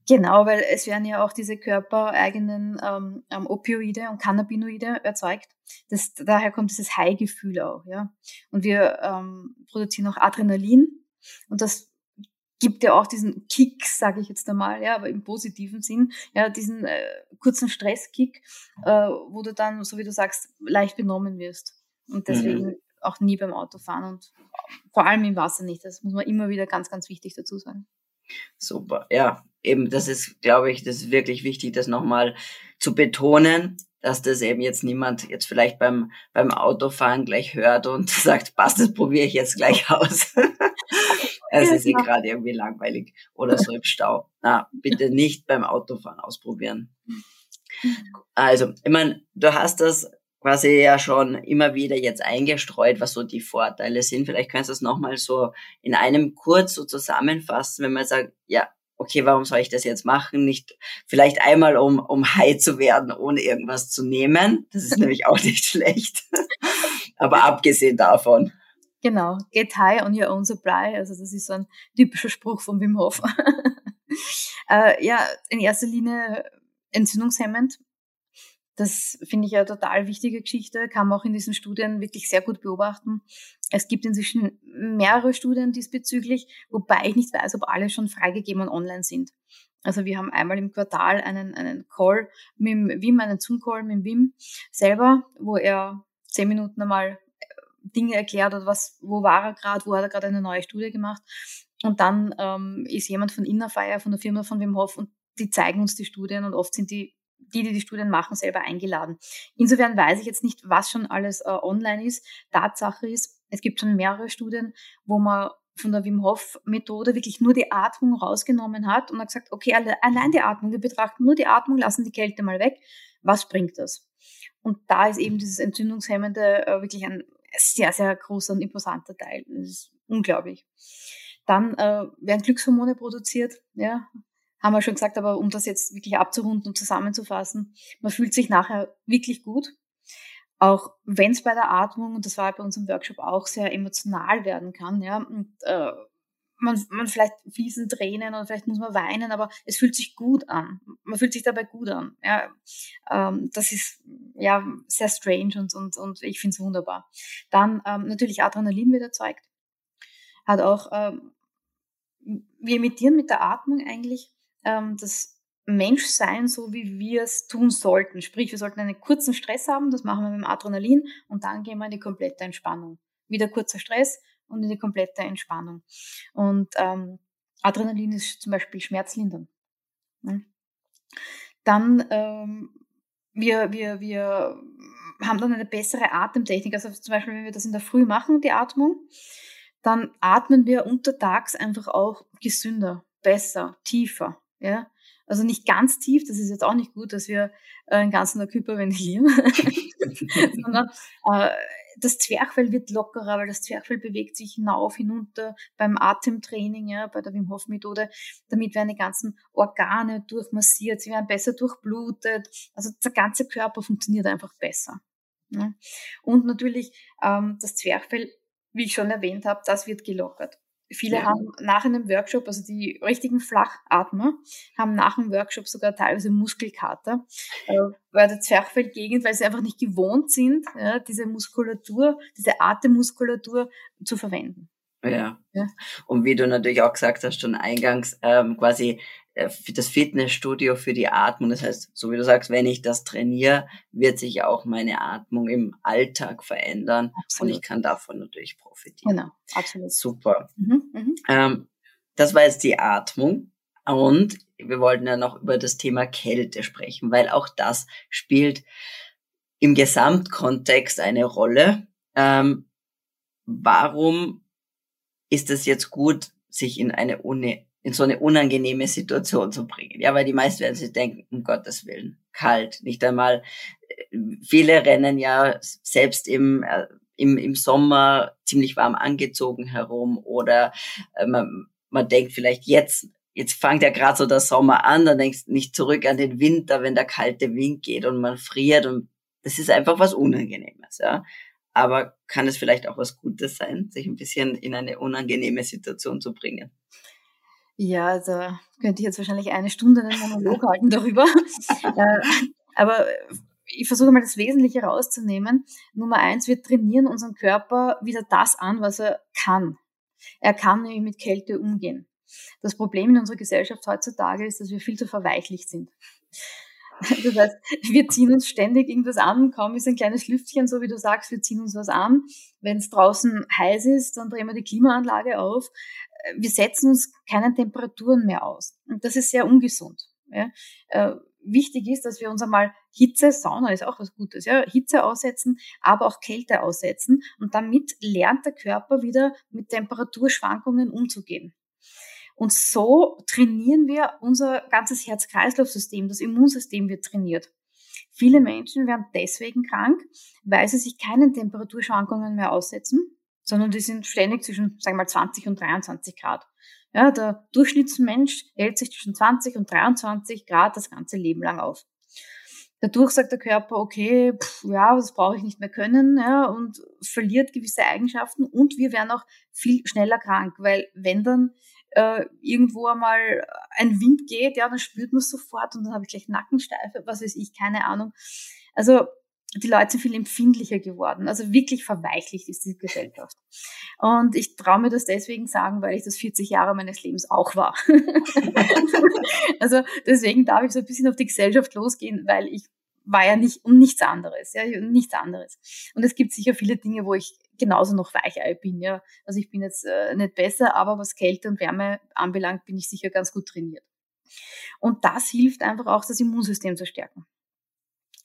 Genau, weil es werden ja auch diese körpereigenen ähm, ähm, Opioide und Cannabinoide erzeugt. Das, daher kommt dieses High-Gefühl auch, ja. Und wir ähm, produzieren auch Adrenalin und das gibt ja auch diesen Kick, sage ich jetzt einmal, ja, aber im positiven Sinn, ja, diesen äh, kurzen Stresskick, äh, wo du dann, so wie du sagst, leicht benommen wirst. Und deswegen mhm. auch nie beim Autofahren und vor allem im Wasser nicht. Das muss man immer wieder ganz, ganz wichtig dazu sagen. Super, ja, eben, das ist, glaube ich, das ist wirklich wichtig, das nochmal zu betonen, dass das eben jetzt niemand jetzt vielleicht beim, beim Autofahren gleich hört und sagt, passt, das probiere ich jetzt gleich aus. Es ist eh gerade irgendwie langweilig oder so im Stau. Na, bitte nicht beim Autofahren ausprobieren. Also, ich meine, du hast das quasi ja schon immer wieder jetzt eingestreut, was so die Vorteile sind. Vielleicht kannst du das nochmal so in einem kurz so zusammenfassen, wenn man sagt, ja, okay, warum soll ich das jetzt machen? Nicht vielleicht einmal, um, um high zu werden, ohne irgendwas zu nehmen. Das ist nämlich auch nicht schlecht. Aber abgesehen davon. Genau, get high on your own supply. Also das ist so ein typischer Spruch von Wim Hof. äh, ja, in erster Linie entzündungshemmend. Das finde ich ja total wichtige Geschichte, kann man auch in diesen Studien wirklich sehr gut beobachten. Es gibt inzwischen mehrere Studien diesbezüglich, wobei ich nicht weiß, ob alle schon freigegeben und online sind. Also wir haben einmal im Quartal einen, einen Call mit dem Wim, einen Zoom-Call mit dem Wim selber, wo er zehn Minuten einmal äh, Dinge erklärt oder was, wo war er gerade, wo hat er gerade eine neue Studie gemacht. Und dann ähm, ist jemand von Innerfire, von der Firma von Wim Hof und die zeigen uns die Studien und oft sind die die, die die Studien machen, selber eingeladen. Insofern weiß ich jetzt nicht, was schon alles äh, online ist. Tatsache ist, es gibt schon mehrere Studien, wo man von der Wim Hof Methode wirklich nur die Atmung rausgenommen hat und hat gesagt, okay, allein die Atmung, wir betrachten nur die Atmung, lassen die Kälte mal weg. Was bringt das? Und da ist eben dieses Entzündungshemmende äh, wirklich ein sehr, sehr großer und imposanter Teil. Das ist unglaublich. Dann äh, werden Glückshormone produziert, ja, haben wir schon gesagt, aber um das jetzt wirklich abzurunden und zusammenzufassen, man fühlt sich nachher wirklich gut. Auch wenn es bei der Atmung, und das war bei unserem Workshop auch sehr emotional werden kann, ja, und äh, man, man vielleicht fließen Tränen oder vielleicht muss man weinen, aber es fühlt sich gut an. Man fühlt sich dabei gut an. Ja, ähm, das ist ja sehr strange und, und, und ich finde es wunderbar. Dann ähm, natürlich Adrenalin wird erzeugt. Hat auch, ähm, wir imitieren mit der Atmung eigentlich ähm, das Menschsein, so wie wir es tun sollten. Sprich, wir sollten einen kurzen Stress haben, das machen wir mit dem Adrenalin und dann gehen wir in die komplette Entspannung. Wieder kurzer Stress und in die komplette Entspannung. Und ähm, Adrenalin ist zum Beispiel schmerzlindernd. Ne? Dann ähm, wir, wir, wir haben dann eine bessere Atemtechnik. Also zum Beispiel, wenn wir das in der Früh machen, die Atmung, dann atmen wir untertags einfach auch gesünder, besser, tiefer. Ja? Also nicht ganz tief, das ist jetzt auch nicht gut, dass wir äh, den ganzen Körper ventilieren, sondern äh, das Zwerchfell wird lockerer, weil das Zwerchfell bewegt sich hinauf, hinunter beim Atemtraining, ja, bei der Wim Hof Methode. Damit werden die ganzen Organe durchmassiert, sie werden besser durchblutet. Also der ganze Körper funktioniert einfach besser. Ja. Und natürlich ähm, das Zwerchfell, wie ich schon erwähnt habe, das wird gelockert. Viele ja. haben nach einem Workshop, also die richtigen Flachatmer, haben nach einem Workshop sogar teilweise Muskelkater, äh, weil der Zwerchfellgegend, weil sie einfach nicht gewohnt sind, ja, diese Muskulatur, diese Atemmuskulatur zu verwenden. Ja. ja. Und wie du natürlich auch gesagt hast, schon eingangs, ähm, quasi äh, das Fitnessstudio für die Atmung. Das heißt, so wie du sagst, wenn ich das trainiere, wird sich auch meine Atmung im Alltag verändern absolut. und ich kann davon natürlich profitieren. Genau, absolut. Super. Mhm, mhm. Ähm, das war jetzt die Atmung. Und wir wollten ja noch über das Thema Kälte sprechen, weil auch das spielt im Gesamtkontext eine Rolle. Ähm, warum ist es jetzt gut, sich in eine Uni in so eine unangenehme Situation zu bringen. Ja, weil die meisten werden sich denken, um Gottes Willen, kalt, nicht einmal. Äh, viele rennen ja selbst im, äh, im, im Sommer ziemlich warm angezogen herum oder äh, man, man denkt vielleicht jetzt, jetzt fängt ja gerade so der Sommer an, dann denkst du nicht zurück an den Winter, wenn der kalte Wind geht und man friert und das ist einfach was Unangenehmes, ja. Aber kann es vielleicht auch was Gutes sein, sich ein bisschen in eine unangenehme Situation zu bringen? Ja, also könnte ich jetzt wahrscheinlich eine Stunde einen Monolog halten darüber. äh, aber ich versuche mal das Wesentliche rauszunehmen. Nummer eins, wir trainieren unseren Körper wieder das an, was er kann. Er kann nämlich mit Kälte umgehen. Das Problem in unserer Gesellschaft heutzutage ist, dass wir viel zu verweichlicht sind. Das heißt, wir ziehen uns ständig irgendwas an, kaum ist ein kleines Lüftchen, so wie du sagst, wir ziehen uns was an. Wenn es draußen heiß ist, dann drehen wir die Klimaanlage auf wir setzen uns keinen Temperaturen mehr aus. Und das ist sehr ungesund. Ja. Äh, wichtig ist, dass wir uns einmal Hitze, Sauna ist auch was Gutes, ja, Hitze aussetzen, aber auch Kälte aussetzen. Und damit lernt der Körper wieder mit Temperaturschwankungen umzugehen. Und so trainieren wir unser ganzes Herz-Kreislauf-System, das Immunsystem wird trainiert. Viele Menschen werden deswegen krank, weil sie sich keinen Temperaturschwankungen mehr aussetzen sondern die sind ständig zwischen, sagen wir mal, 20 und 23 Grad. Ja, der Durchschnittsmensch hält sich zwischen 20 und 23 Grad das ganze Leben lang auf. Dadurch sagt der Körper, okay, pff, ja, das brauche ich nicht mehr können, ja, und verliert gewisse Eigenschaften und wir werden auch viel schneller krank, weil wenn dann äh, irgendwo einmal ein Wind geht, ja, dann spürt man es sofort und dann habe ich gleich Nackensteife, was weiß ich, keine Ahnung. Also die Leute sind viel empfindlicher geworden. Also wirklich verweichlicht ist die Gesellschaft. Und ich traue mir das deswegen sagen, weil ich das 40 Jahre meines Lebens auch war. also deswegen darf ich so ein bisschen auf die Gesellschaft losgehen, weil ich war ja nicht um nichts anderes, ja, nichts anderes. Und es gibt sicher viele Dinge, wo ich genauso noch Weichei bin, ja. Also ich bin jetzt äh, nicht besser, aber was Kälte und Wärme anbelangt, bin ich sicher ganz gut trainiert. Und das hilft einfach auch, das Immunsystem zu stärken.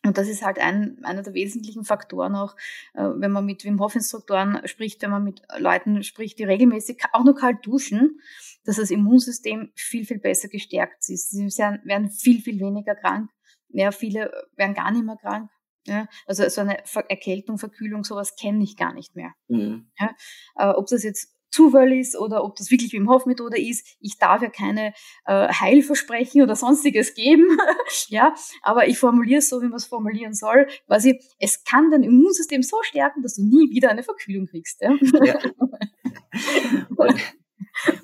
Und das ist halt ein, einer der wesentlichen Faktoren auch, äh, wenn man mit Wim Hof Instruktoren spricht, wenn man mit Leuten spricht, die regelmäßig auch nur kalt duschen, dass das Immunsystem viel, viel besser gestärkt ist. Sie werden viel, viel weniger krank. Ja, viele werden gar nicht mehr krank. Ja, also so eine Erkältung, Verkühlung, sowas kenne ich gar nicht mehr. Mhm. Ja, äh, ob das jetzt Zufall ist oder ob das wirklich Wim Hof Methode ist. Ich darf ja keine äh, Heilversprechen oder sonstiges geben, ja, aber ich formuliere es so, wie man es formulieren soll. Quasi, es kann dein Immunsystem so stärken, dass du nie wieder eine Verkühlung kriegst. Ja? ja. Und,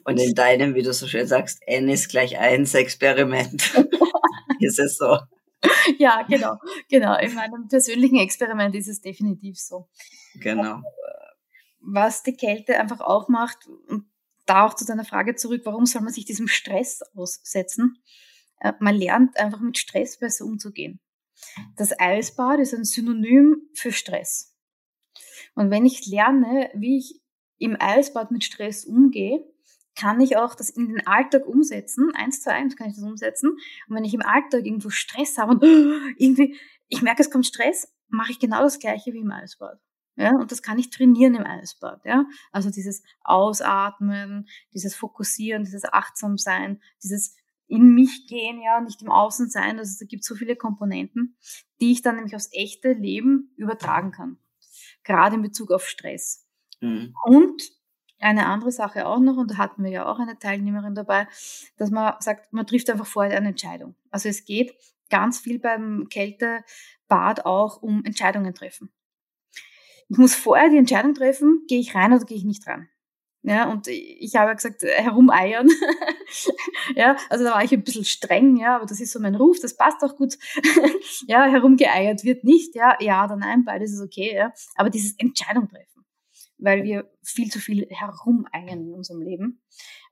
Und in deinem, wie du so schön sagst, N ist gleich eins Experiment. ist es so? Ja, genau, genau. In meinem persönlichen Experiment ist es definitiv so. Genau. Was die Kälte einfach auch macht, und da auch zu deiner Frage zurück, warum soll man sich diesem Stress aussetzen? Äh, man lernt einfach mit Stress besser umzugehen. Das Eisbad ist ein Synonym für Stress. Und wenn ich lerne, wie ich im Eisbad mit Stress umgehe, kann ich auch das in den Alltag umsetzen. Eins zu eins kann ich das umsetzen. Und wenn ich im Alltag irgendwo Stress habe und irgendwie, ich merke, es kommt Stress, mache ich genau das Gleiche wie im Eisbad. Ja, und das kann ich trainieren im Eisbad. Ja, also dieses Ausatmen, dieses Fokussieren, dieses Achtsamsein, dieses in mich gehen, ja, nicht im Außen sein. Also da gibt es so viele Komponenten, die ich dann nämlich aufs echte Leben übertragen kann. Gerade in Bezug auf Stress. Mhm. Und eine andere Sache auch noch, und da hatten wir ja auch eine Teilnehmerin dabei, dass man sagt, man trifft einfach vorher eine Entscheidung. Also es geht ganz viel beim Kältebad auch um Entscheidungen treffen. Ich muss vorher die Entscheidung treffen, gehe ich rein oder gehe ich nicht rein. Ja, und ich habe gesagt, äh, herumeiern. ja, also da war ich ein bisschen streng, ja, aber das ist so mein Ruf, das passt auch gut. ja, herumgeeiert wird nicht, ja, ja oder nein, beides ist okay, ja. Aber dieses Entscheidung treffen, weil wir viel zu viel herumeiern in unserem Leben.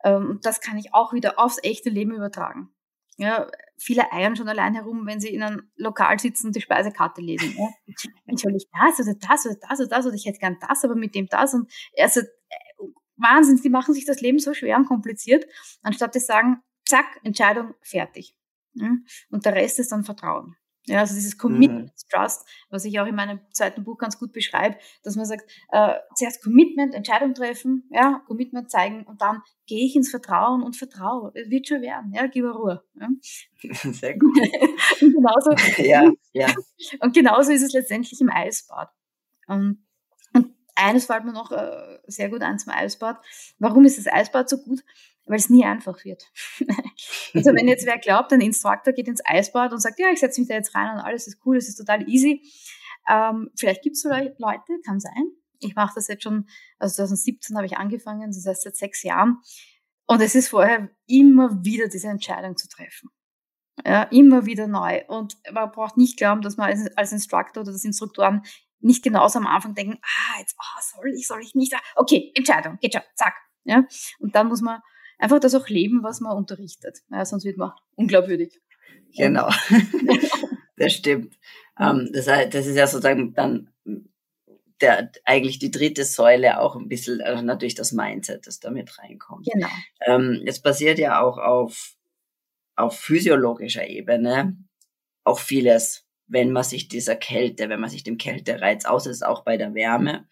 Ähm, das kann ich auch wieder aufs echte Leben übertragen. Ja, viele eiern schon allein herum, wenn sie in einem Lokal sitzen und die Speisekarte lesen. Ja. Ich will nicht das oder das oder das oder das oder ich hätte gern das, aber mit dem das und also Wahnsinn, die machen sich das Leben so schwer und kompliziert, anstatt zu sagen, zack, Entscheidung, fertig. Und der Rest ist dann Vertrauen. Ja, also dieses Commitment, mhm. Trust, was ich auch in meinem zweiten Buch ganz gut beschreibe, dass man sagt, äh, zuerst Commitment, Entscheidung treffen, ja, Commitment zeigen und dann gehe ich ins Vertrauen und vertraue. Es wird schon werden, ja, gib Ruhe. Ja. Sehr gut. und genauso, ja, ja. Und genauso ist es letztendlich im Eisbad. Und eines fällt mir noch äh, sehr gut ein zum Eisbad. Warum ist das Eisbad so gut? Weil es nie einfach wird. also wenn jetzt wer glaubt, ein Instruktor geht ins Eisbad und sagt, ja, ich setze mich da jetzt rein und alles ist cool, es ist total easy. Ähm, vielleicht gibt es so Leute, kann sein. Ich mache das jetzt schon, also 2017 habe ich angefangen, das heißt seit sechs Jahren. Und es ist vorher immer wieder diese Entscheidung zu treffen. Ja, immer wieder neu. Und man braucht nicht glauben, dass man als, als Instructor oder das Instruktoren nicht genauso am Anfang denken, ah, jetzt, oh, soll ich, soll ich nicht. Okay, Entscheidung, geht schon, zack. Ja? Und dann muss man einfach das auch leben, was man unterrichtet. Ja, sonst wird man unglaubwürdig. Genau. das stimmt. Ähm, das, das ist ja sozusagen dann der, eigentlich die dritte Säule auch ein bisschen, also natürlich das Mindset, das da mit reinkommt. Genau. Ähm, es basiert ja auch auf, auf physiologischer Ebene auch vieles wenn man sich dieser Kälte, wenn man sich dem Kältereiz aussetzt, auch bei der Wärme.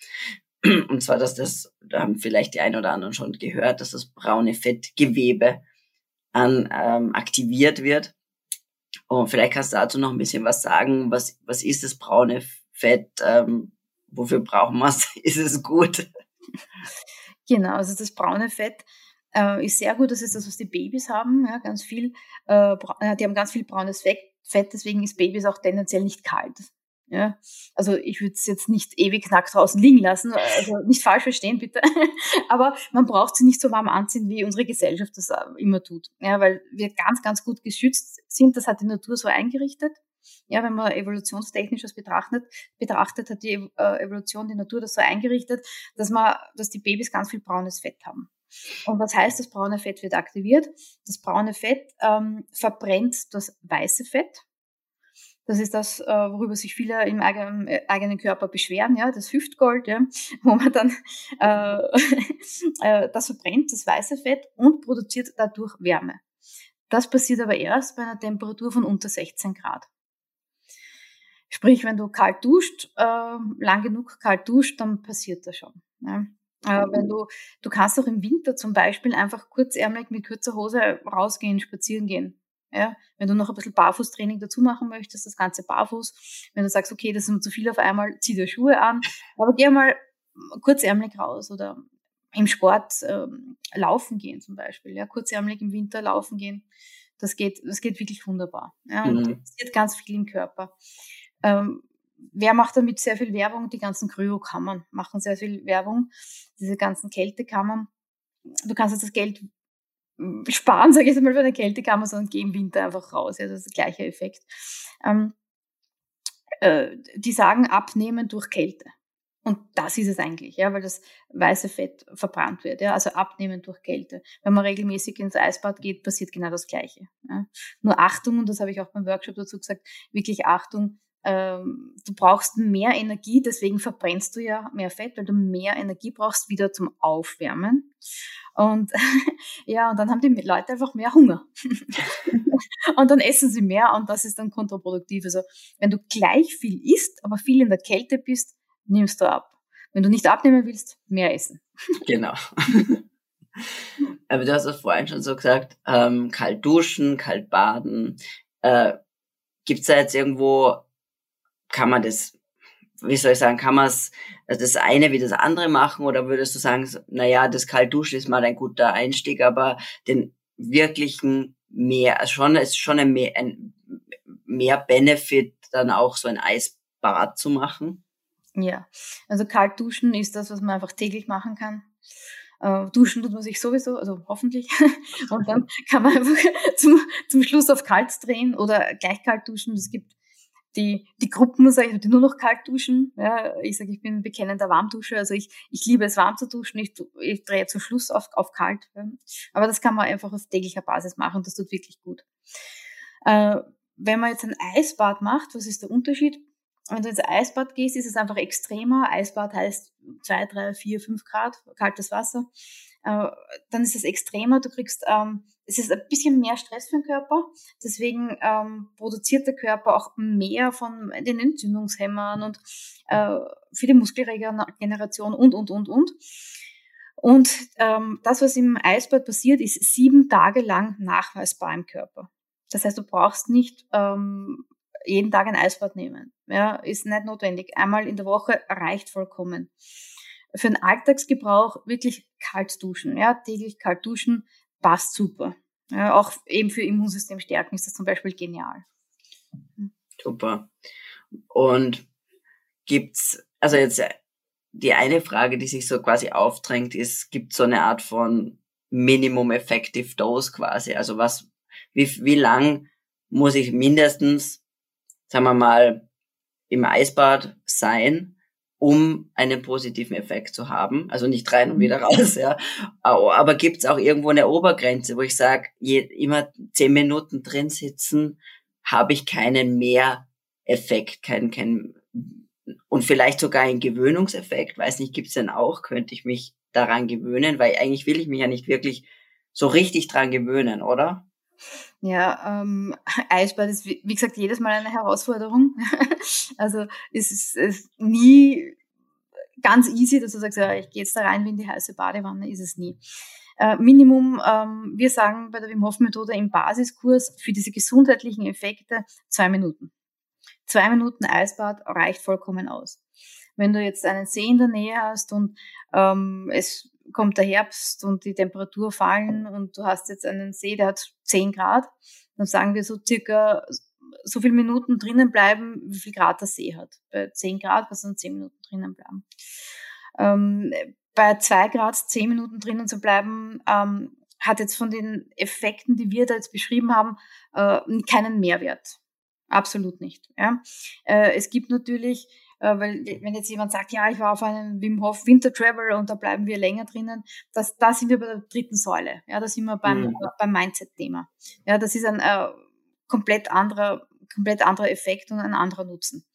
Und zwar, dass das, da haben vielleicht die einen oder anderen schon gehört, dass das braune Fettgewebe an, ähm, aktiviert wird. Und vielleicht kannst du dazu noch ein bisschen was sagen. Was, was ist das braune Fett? Ähm, wofür brauchen wir es? ist es gut? Genau, also das braune Fett äh, ist sehr gut. Das ist das, was die Babys haben. Ja, ganz viel, äh, äh die haben ganz viel braunes Fett Fett, deswegen ist Babys auch tendenziell nicht kalt. Ja, also ich würde es jetzt nicht ewig nackt draußen liegen lassen, also nicht falsch verstehen bitte, aber man braucht sie nicht so warm anziehen, wie unsere Gesellschaft das äh, immer tut. Ja, weil wir ganz, ganz gut geschützt sind, das hat die Natur so eingerichtet. Ja, wenn man evolutionstechnisch das betrachtet, betrachtet hat die äh, Evolution, die Natur das so eingerichtet, dass man, dass die Babys ganz viel braunes Fett haben. Und was heißt, das braune Fett wird aktiviert? Das braune Fett ähm, verbrennt das weiße Fett. Das ist das, äh, worüber sich viele im eigenen, äh, eigenen Körper beschweren, ja, das Hüftgold, ja, wo man dann äh, äh, das verbrennt, das weiße Fett und produziert dadurch Wärme. Das passiert aber erst bei einer Temperatur von unter 16 Grad. Sprich, wenn du kalt duscht, äh, lang genug kalt duscht, dann passiert das schon. Ja. Äh, wenn du, du kannst auch im Winter zum Beispiel einfach kurzärmelig mit kurzer Hose rausgehen, spazieren gehen. Ja, wenn du noch ein bisschen Barfußtraining dazu machen möchtest, das Ganze barfuß. Wenn du sagst, okay, das ist zu viel auf einmal, zieh dir Schuhe an. Aber geh mal kurzärmelig raus oder im Sport ähm, laufen gehen zum Beispiel. Ja, kurzärmelig im Winter laufen gehen. Das geht, das geht wirklich wunderbar. Ja, und mhm. passiert ganz viel im Körper. Ähm, wer macht damit sehr viel Werbung? Die ganzen Kryokammern machen sehr viel Werbung, diese ganzen Kältekammern. du kannst jetzt das Geld sparen, sage ich jetzt mal, für eine Kältekammer, sondern geh im Winter einfach raus. Ja, das ist der gleiche Effekt. Ähm, äh, die sagen abnehmen durch Kälte. Und das ist es eigentlich, ja, weil das weiße Fett verbrannt wird, ja, also abnehmen durch Kälte. Wenn man regelmäßig ins Eisbad geht, passiert genau das Gleiche. Ja. Nur Achtung, und das habe ich auch beim Workshop dazu gesagt, wirklich Achtung, ähm, du brauchst mehr Energie, deswegen verbrennst du ja mehr Fett, weil du mehr Energie brauchst wieder zum Aufwärmen. Und ja, und dann haben die Leute einfach mehr Hunger. und dann essen sie mehr und das ist dann kontraproduktiv. Also wenn du gleich viel isst, aber viel in der Kälte bist, nimmst du ab. Wenn du nicht abnehmen willst, mehr essen. Genau. Aber du hast es vorhin schon so gesagt, ähm, kalt duschen, kalt baden. Äh, Gibt es da jetzt irgendwo kann man das, wie soll ich sagen, kann man es das eine wie das andere machen oder würdest du sagen, naja, das Kaltduschen ist mal ein guter Einstieg, aber den wirklichen mehr, also schon, ist schon ein mehr, ein mehr Benefit, dann auch so ein Eisbad zu machen? Ja, also Kaltduschen ist das, was man einfach täglich machen kann. Äh, duschen tut man sich sowieso, also hoffentlich. Und dann kann man einfach zum, zum Schluss auf kalt drehen oder gleich kalt duschen. Es gibt die, die Gruppen, sag ich, die nur noch kalt duschen. Ja, ich sage, ich bin bekennender Warmduscher, also ich, ich liebe es warm zu duschen, ich, ich drehe zum Schluss auf, auf kalt. Ja. Aber das kann man einfach auf täglicher Basis machen, das tut wirklich gut. Äh, wenn man jetzt ein Eisbad macht, was ist der Unterschied? Wenn du ins Eisbad gehst, ist es einfach extremer. Eisbad heißt zwei, drei, vier, fünf Grad kaltes Wasser. Äh, dann ist es extremer. Du kriegst ähm, es ist ein bisschen mehr Stress für den Körper. Deswegen ähm, produziert der Körper auch mehr von den Entzündungshemmern und äh, für die Muskelregeneration und, und, und, und. Und ähm, das, was im Eisbad passiert, ist sieben Tage lang nachweisbar im Körper. Das heißt, du brauchst nicht ähm, jeden Tag ein Eisbad nehmen. Ja, ist nicht notwendig. Einmal in der Woche reicht vollkommen. Für den Alltagsgebrauch wirklich kalt duschen. Ja, täglich kalt duschen passt super. Ja, auch eben für Immunsystem stärken ist das zum Beispiel genial. Hm. Super. Und gibt's, also jetzt die eine Frage, die sich so quasi aufdrängt, ist, gibt so eine Art von Minimum Effective Dose quasi? Also was, wie, wie lang muss ich mindestens, sagen wir mal, im Eisbad sein, um einen positiven Effekt zu haben. Also nicht rein und wieder raus, ja. Aber gibt es auch irgendwo eine Obergrenze, wo ich sage, immer zehn Minuten drin sitzen, habe ich keinen Mehreffekt, keinen, keinen und vielleicht sogar einen Gewöhnungseffekt, weiß nicht, gibt es denn auch, könnte ich mich daran gewöhnen, weil eigentlich will ich mich ja nicht wirklich so richtig dran gewöhnen, oder? Ja, ähm, Eisbad ist wie, gesagt jedes Mal eine Herausforderung. also es ist, ist nie ganz easy, dass du sagst, ja, ich gehe jetzt da rein wie in die heiße Badewanne, ist es nie. Äh, Minimum, ähm, wir sagen bei der Wim Hof Methode im Basiskurs für diese gesundheitlichen Effekte zwei Minuten. Zwei Minuten Eisbad reicht vollkommen aus. Wenn du jetzt einen See in der Nähe hast und ähm, es kommt der Herbst und die Temperatur fallen und du hast jetzt einen See, der hat 10 Grad, dann sagen wir so circa so viele Minuten drinnen bleiben, wie viel Grad der See hat. Bei 10 Grad, was dann 10 Minuten drinnen bleiben. Ähm, bei 2 Grad 10 Minuten drinnen zu bleiben, ähm, hat jetzt von den Effekten, die wir da jetzt beschrieben haben, äh, keinen Mehrwert. Absolut nicht. Ja. Äh, es gibt natürlich weil wenn jetzt jemand sagt, ja, ich war auf einem Wim Hof Winter Travel und da bleiben wir länger drinnen, das, da sind wir bei der dritten Säule. Ja, da sind wir beim, mhm. beim Mindset-Thema. Ja, das ist ein äh, komplett anderer, komplett anderer Effekt und ein anderer Nutzen.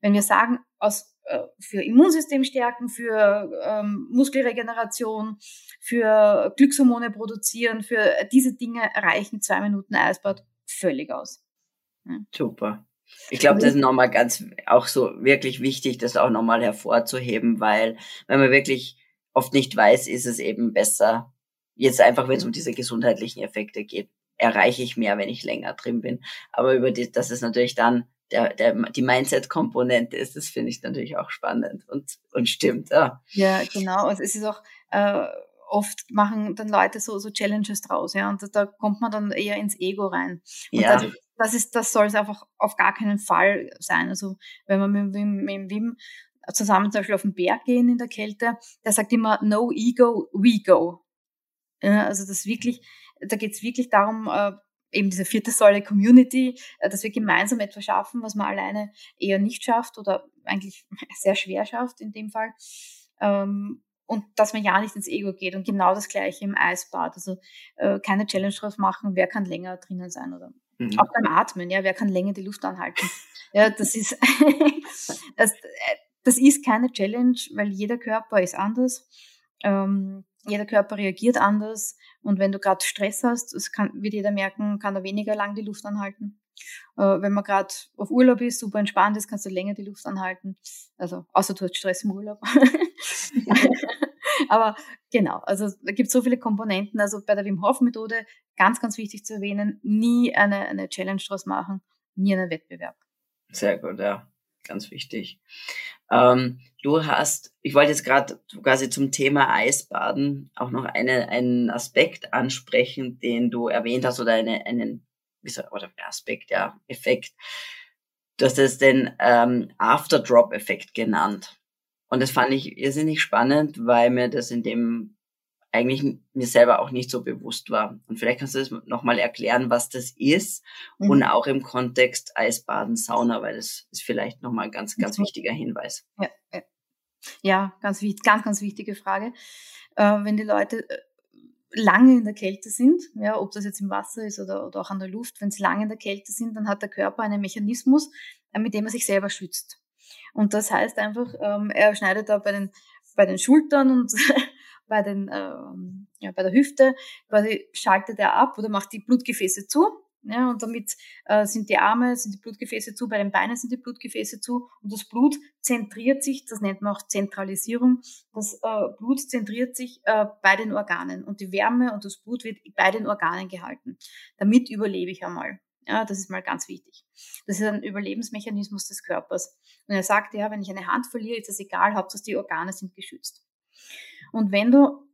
Wenn wir sagen, aus, äh, für Immunsystem stärken, für ähm, Muskelregeneration, für Glückshormone produzieren, für diese Dinge reichen zwei Minuten Eisbad völlig aus. Ja. Super. Ich glaube, das ist nochmal ganz, auch so wirklich wichtig, das auch nochmal hervorzuheben, weil wenn man wirklich oft nicht weiß, ist es eben besser, jetzt einfach, wenn es um diese gesundheitlichen Effekte geht, erreiche ich mehr, wenn ich länger drin bin. Aber über die, das ist natürlich dann der, der, die Mindset-Komponente ist, das finde ich natürlich auch spannend und, und stimmt. Ja, ja genau. Und es ist auch, äh, oft machen dann Leute so, so Challenges draus, ja, und da, da kommt man dann eher ins Ego rein. Und ja. das, das ist, das soll es einfach auf gar keinen Fall sein. Also wenn man mit, mit, mit Wim zusammen zum Beispiel auf den Berg gehen in der Kälte, der sagt immer, no ego, we go. Ja, also das wirklich, da geht es wirklich darum, äh, eben diese vierte Säule Community, äh, dass wir gemeinsam etwas schaffen, was man alleine eher nicht schafft oder eigentlich sehr schwer schafft in dem Fall. Ähm, und dass man ja nicht ins Ego geht. Und genau das gleiche im Eisbad. Also äh, keine Challenge draus machen, wer kann länger drinnen sein oder mhm. auch beim Atmen, ja, wer kann länger die Luft anhalten. ja, das ist das, äh, das ist keine Challenge, weil jeder Körper ist anders. Ähm, jeder Körper reagiert anders und wenn du gerade Stress hast, das kann, wird jeder merken, kann er weniger lang die Luft anhalten. Äh, wenn man gerade auf Urlaub ist, super entspannt ist, kannst du länger die Luft anhalten. Also außer du hast Stress im Urlaub. Aber genau, also da gibt so viele Komponenten. Also bei der Wim Hof Methode ganz, ganz wichtig zu erwähnen, nie eine, eine Challenge draus machen, nie einen Wettbewerb. Sehr gut, ja, ganz wichtig. Ähm, du hast, ich wollte jetzt gerade quasi zum Thema Eisbaden auch noch eine, einen Aspekt ansprechen, den du erwähnt hast oder eine, einen oder Aspekt, ja, Effekt. Du hast es den ähm, After-Drop-Effekt genannt. Und das fand ich irrsinnig spannend, weil mir das in dem eigentlich mir selber auch nicht so bewusst war. Und vielleicht kannst du das nochmal erklären, was das ist mhm. und auch im Kontext Eisbaden, Sauna, weil das ist vielleicht nochmal ein ganz, ganz wichtiger Hinweis. Ja, ja. ja ganz, ganz, ganz wichtige Frage. Äh, wenn die Leute äh, lange in der Kälte sind, ja, ob das jetzt im Wasser ist oder, oder auch an der Luft, wenn sie lange in der Kälte sind, dann hat der Körper einen Mechanismus, äh, mit dem er sich selber schützt. Und das heißt einfach, ähm, er schneidet da bei den, bei den Schultern und bei, den, ähm, ja, bei der Hüfte, quasi schaltet er ab oder macht die Blutgefäße zu. Ja, und damit äh, sind die Arme, sind die Blutgefäße zu, bei den Beinen sind die Blutgefäße zu und das Blut zentriert sich, das nennt man auch Zentralisierung, das äh, Blut zentriert sich äh, bei den Organen und die Wärme und das Blut wird bei den Organen gehalten. Damit überlebe ich einmal. Ja, das ist mal ganz wichtig. Das ist ein Überlebensmechanismus des Körpers. Und er sagt, ja, wenn ich eine Hand verliere, ist das egal, Hauptsache die Organe sind geschützt. Und wenn du,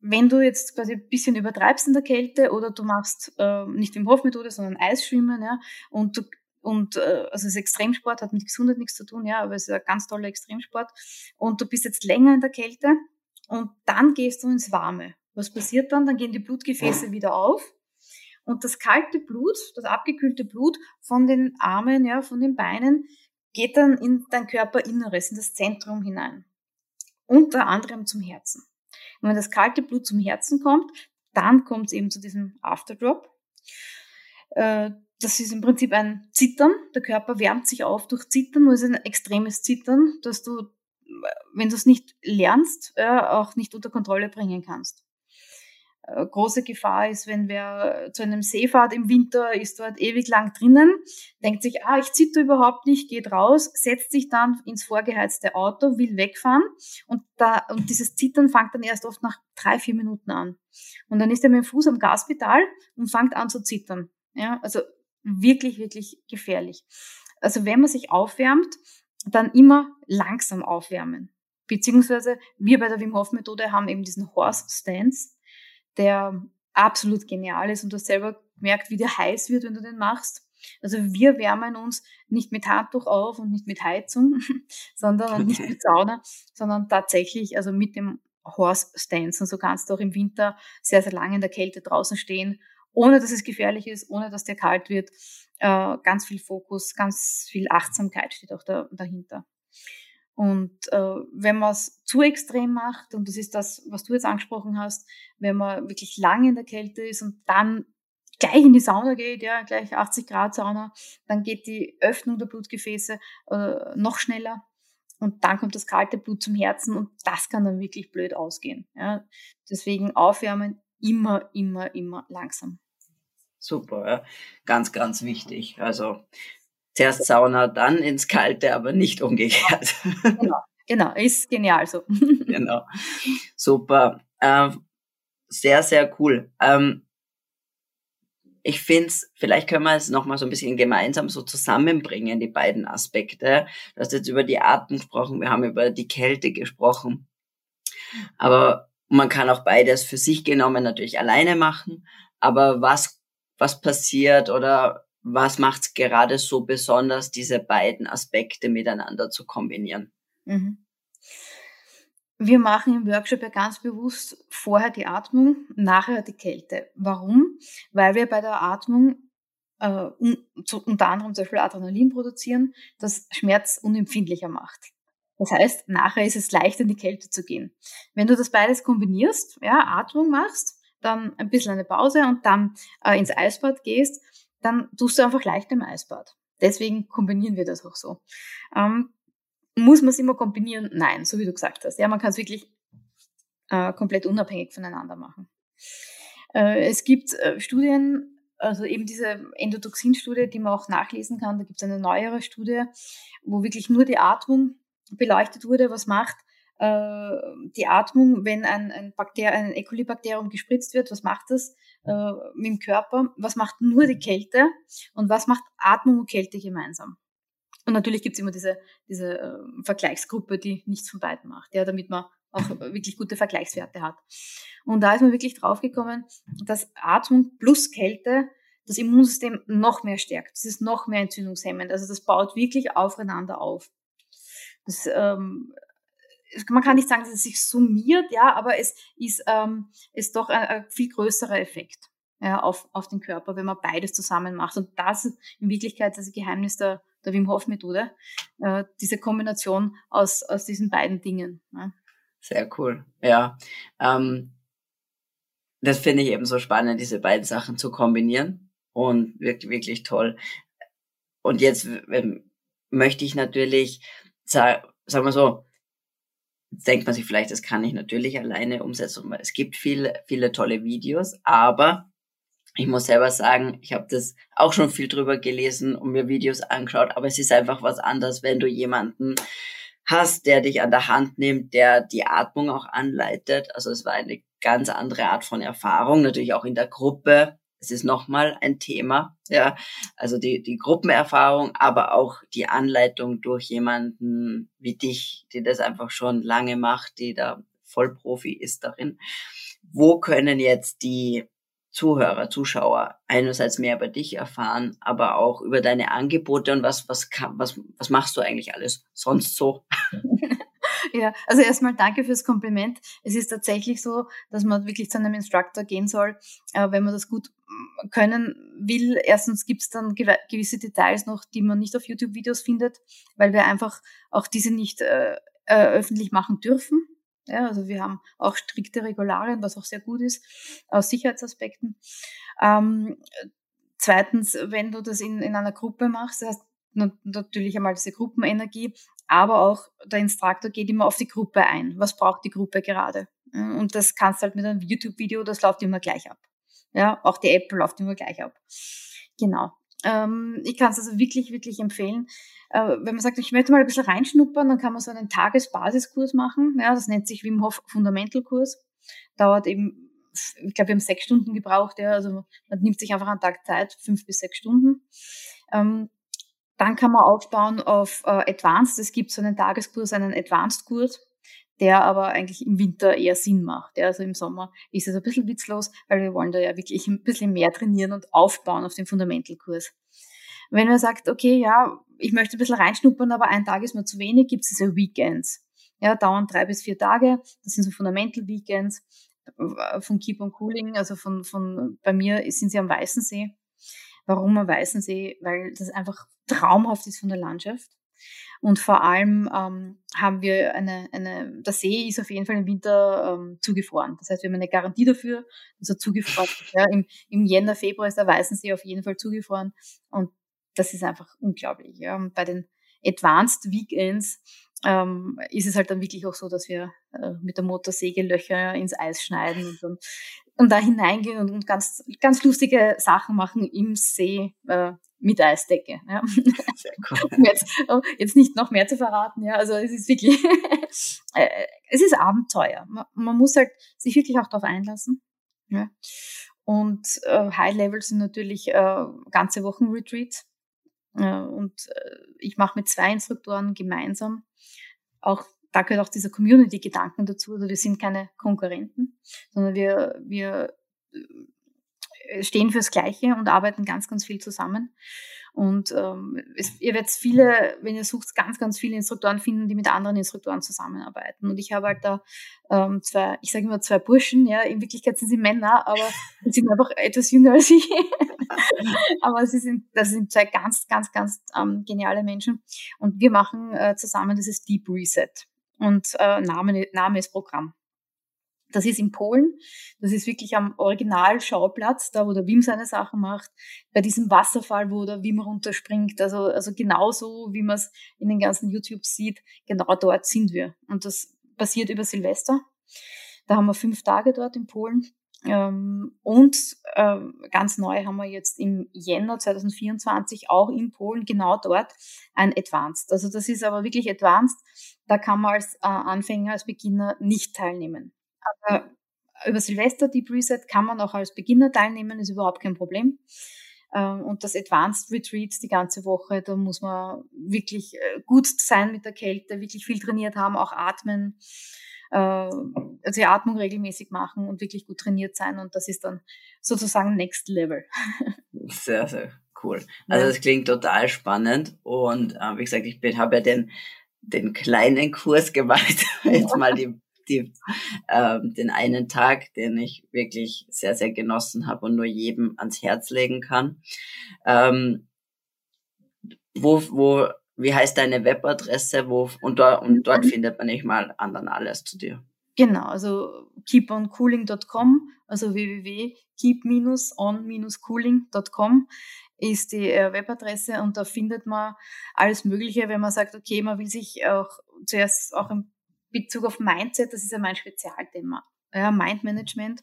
wenn du jetzt quasi ein bisschen übertreibst in der Kälte oder du machst äh, nicht im Hofmethode, sondern Eisschwimmen, ja, und du und äh, also das Extremsport hat mit Gesundheit nichts zu tun, ja, aber es ist ein ganz toller Extremsport. Und du bist jetzt länger in der Kälte und dann gehst du ins Warme. Was passiert dann? Dann gehen die Blutgefäße wieder auf und das kalte Blut, das abgekühlte Blut von den Armen, ja, von den Beinen, geht dann in dein Körperinneres, in das Zentrum hinein. Unter anderem zum Herzen. Und wenn das kalte Blut zum Herzen kommt, dann kommt es eben zu diesem Afterdrop. Äh, das ist im Prinzip ein Zittern. Der Körper wärmt sich auf durch Zittern, nur ist ein extremes Zittern, dass du, wenn du es nicht lernst, auch nicht unter Kontrolle bringen kannst. Äh, große Gefahr ist, wenn wer zu einem See fährt im Winter, ist dort ewig lang drinnen, denkt sich, ah, ich zitter überhaupt nicht, geht raus, setzt sich dann ins vorgeheizte Auto, will wegfahren und da, und dieses Zittern fängt dann erst oft nach drei, vier Minuten an. Und dann ist er mit dem Fuß am Gaspedal und fängt an zu zittern. Ja, also wirklich, wirklich gefährlich. Also wenn man sich aufwärmt, dann immer langsam aufwärmen. Beziehungsweise wir bei der Wim Hof Methode haben eben diesen Horse Stance der absolut genial ist und du hast selber gemerkt, wie der heiß wird, wenn du den machst. Also wir wärmen uns nicht mit Handtuch auf und nicht mit Heizung, sondern und nicht mit Sauna, sondern tatsächlich also mit dem Horse Stance. Und so kannst du auch im Winter sehr, sehr lange in der Kälte draußen stehen, ohne dass es gefährlich ist, ohne dass dir kalt wird. Äh, ganz viel Fokus, ganz viel Achtsamkeit steht auch da, dahinter. Und äh, wenn man es zu extrem macht, und das ist das, was du jetzt angesprochen hast, wenn man wirklich lange in der Kälte ist und dann gleich in die Sauna geht, ja, gleich 80 Grad Sauna, dann geht die Öffnung der Blutgefäße äh, noch schneller und dann kommt das kalte Blut zum Herzen und das kann dann wirklich blöd ausgehen. Ja. Deswegen aufwärmen immer, immer, immer langsam. Super, ja. ganz, ganz wichtig. Also zuerst Sauna, dann ins Kalte, aber nicht umgekehrt. Genau, genau ist genial so. genau, super. Ähm, sehr, sehr cool. Ähm, ich finde es, vielleicht können wir es nochmal so ein bisschen gemeinsam so zusammenbringen, die beiden Aspekte. Du hast jetzt über die Atmung gesprochen, wir haben über die Kälte gesprochen. Aber man kann auch beides für sich genommen natürlich alleine machen. Aber was, was passiert oder was macht es gerade so besonders, diese beiden Aspekte miteinander zu kombinieren? Mhm. Wir machen im Workshop ja ganz bewusst vorher die Atmung, nachher die Kälte. Warum? Weil wir bei der Atmung äh, unter anderem zum Beispiel Adrenalin produzieren, das Schmerz unempfindlicher macht. Das heißt, nachher ist es leichter, in die Kälte zu gehen. Wenn du das beides kombinierst, ja, Atmung machst, dann ein bisschen eine Pause und dann äh, ins Eisbad gehst, dann tust du einfach leichter im Eisbad. Deswegen kombinieren wir das auch so. Ähm, muss man es immer kombinieren? Nein, so wie du gesagt hast. Ja, man kann es wirklich äh, komplett unabhängig voneinander machen. Äh, es gibt äh, Studien, also eben diese Endotoxin-Studie, die man auch nachlesen kann. Da gibt es eine neuere Studie, wo wirklich nur die Atmung beleuchtet wurde, was macht äh, die Atmung, wenn ein, ein, Bakter ein E. coli-Bakterium gespritzt wird, was macht das äh, mit dem Körper? Was macht nur die Kälte und was macht Atmung und Kälte gemeinsam? Und natürlich gibt es immer diese, diese äh, Vergleichsgruppe, die nichts von beiden macht, ja, damit man auch wirklich gute Vergleichswerte hat. Und da ist man wirklich draufgekommen, dass Atmung plus Kälte das Immunsystem noch mehr stärkt. Das ist noch mehr entzündungshemmend. Also das baut wirklich aufeinander auf. Das, ähm, man kann nicht sagen, dass es sich summiert, ja, aber es ist, ähm, ist doch ein, ein viel größerer Effekt ja, auf, auf den Körper, wenn man beides zusammen macht. Und das ist in Wirklichkeit das Geheimnis der, der Wim Hof Methode, äh, diese Kombination aus, aus diesen beiden Dingen. Ja. Sehr cool, ja. Ähm, das finde ich eben so spannend, diese beiden Sachen zu kombinieren und wirklich, wirklich toll. Und jetzt möchte ich natürlich, sagen wir so, Jetzt denkt man sich vielleicht, das kann ich natürlich alleine umsetzen. Es gibt viele, viele tolle Videos, aber ich muss selber sagen, ich habe das auch schon viel drüber gelesen und mir Videos angeschaut, aber es ist einfach was anderes, wenn du jemanden hast, der dich an der Hand nimmt, der die Atmung auch anleitet. Also es war eine ganz andere Art von Erfahrung, natürlich auch in der Gruppe es ist nochmal ein Thema, ja. Also die, die Gruppenerfahrung, aber auch die Anleitung durch jemanden wie dich, die das einfach schon lange macht, die da Vollprofi ist darin. Wo können jetzt die Zuhörer, Zuschauer einerseits mehr über dich erfahren, aber auch über deine Angebote und was, was, was, was machst du eigentlich alles sonst so? Ja, also erstmal danke fürs Kompliment. Es ist tatsächlich so, dass man wirklich zu einem Instructor gehen soll, wenn man das gut mm, können will. Erstens gibt es dann gewisse Details noch, die man nicht auf YouTube-Videos findet, weil wir einfach auch diese nicht äh, äh, öffentlich machen dürfen. Ja, also wir haben auch strikte Regularien, was auch sehr gut ist, aus Sicherheitsaspekten. Ähm, zweitens, wenn du das in, in einer Gruppe machst, das heißt natürlich einmal diese Gruppenenergie, aber auch der Instruktor geht immer auf die Gruppe ein. Was braucht die Gruppe gerade? Und das kannst du halt mit einem YouTube-Video, das läuft immer gleich ab. Ja, auch die Apple läuft immer gleich ab. Genau. Ähm, ich kann es also wirklich, wirklich empfehlen. Äh, wenn man sagt, ich möchte mal ein bisschen reinschnuppern, dann kann man so einen Tagesbasiskurs machen. Ja, das nennt sich Wim Hof Fundamental Kurs. Dauert eben, ich glaube, wir haben sechs Stunden gebraucht. Ja, also man nimmt sich einfach einen Tag Zeit, fünf bis sechs Stunden. Ähm, dann kann man aufbauen auf äh, Advanced. Es gibt so einen Tageskurs, einen Advanced-Kurs, der aber eigentlich im Winter eher Sinn macht. Ja, also im Sommer ist es ein bisschen witzlos, weil wir wollen da ja wirklich ein bisschen mehr trainieren und aufbauen auf den Fundamental-Kurs. Wenn man sagt, okay, ja, ich möchte ein bisschen reinschnuppern, aber ein Tag ist mir zu wenig, gibt es diese Weekends. Ja, dauern drei bis vier Tage. Das sind so Fundamental Weekends äh, von Keep on Cooling. Also von, von, bei mir sind sie am Weißen See. Warum am Weißensee? Weil das einfach traumhaft ist von der Landschaft. Und vor allem ähm, haben wir eine, eine, der See ist auf jeden Fall im Winter ähm, zugefroren. Das heißt, wir haben eine Garantie dafür, dass er zugefroren ist. Ja, im, Im Jänner, Februar ist der Weißensee auf jeden Fall zugefroren. Und das ist einfach unglaublich. Ja. Bei den Advanced Weekends ähm, ist es halt dann wirklich auch so, dass wir äh, mit der Motorsäge Löcher ins Eis schneiden und, dann, und da hineingehen und, und ganz, ganz lustige Sachen machen im See äh, mit Eisdecke. Ja. Sehr cool. jetzt, oh, jetzt nicht noch mehr zu verraten, ja, also es ist wirklich, äh, es ist Abenteuer. Man, man, muss halt sich wirklich auch darauf einlassen. Ja. Und äh, High Level sind natürlich äh, ganze Wochen Retreats. Äh, und äh, ich mache mit zwei Instruktoren gemeinsam auch da gehört auch dieser Community-Gedanken dazu. Also wir sind keine Konkurrenten, sondern wir, wir äh, stehen fürs Gleiche und arbeiten ganz, ganz viel zusammen. Und ähm, es, ihr werdet viele, wenn ihr sucht, ganz, ganz viele Instruktoren finden, die mit anderen Instruktoren zusammenarbeiten. Und ich habe halt da ähm, zwei, ich sage immer zwei Burschen, ja, in Wirklichkeit sind sie Männer, aber sie sind einfach etwas jünger als ich. aber sie sind, das sind zwei ganz, ganz, ganz ähm, geniale Menschen. Und wir machen äh, zusammen dieses Deep Reset. Und äh, Name, Name ist Programm. Das ist in Polen. Das ist wirklich am Originalschauplatz, da wo der Wim seine Sachen macht, bei diesem Wasserfall, wo der Wim runterspringt. Also, also genauso, wie man es in den ganzen YouTube sieht, genau dort sind wir. Und das passiert über Silvester. Da haben wir fünf Tage dort in Polen. Ähm, und äh, ganz neu haben wir jetzt im Jänner 2024 auch in Polen genau dort ein Advanced. Also das ist aber wirklich Advanced. Da kann man als äh, Anfänger, als Beginner nicht teilnehmen. Aber über Silvester Deep Reset kann man auch als Beginner teilnehmen, ist überhaupt kein Problem. Ähm, und das Advanced Retreat die ganze Woche, da muss man wirklich äh, gut sein mit der Kälte, wirklich viel trainiert haben, auch atmen, also die Atmung regelmäßig machen und wirklich gut trainiert sein. Und das ist dann sozusagen Next Level. Sehr, sehr cool. Also das klingt total spannend. Und äh, wie gesagt, ich habe ja den, den kleinen Kurs gemacht, jetzt mal die die, äh, den einen Tag, den ich wirklich sehr, sehr genossen habe und nur jedem ans Herz legen kann. Ähm, wo, wo, wie heißt deine Webadresse? Wo, und, da, und dort mhm. findet man nicht mal anderen alles zu dir. Genau, also keeponcooling.com, also www.keep-on-cooling.com ist die äh, Webadresse und da findet man alles Mögliche, wenn man sagt, okay, man will sich auch zuerst auch ein Bezug auf Mindset, das ist ja mein Spezialthema. Ja, Mindmanagement,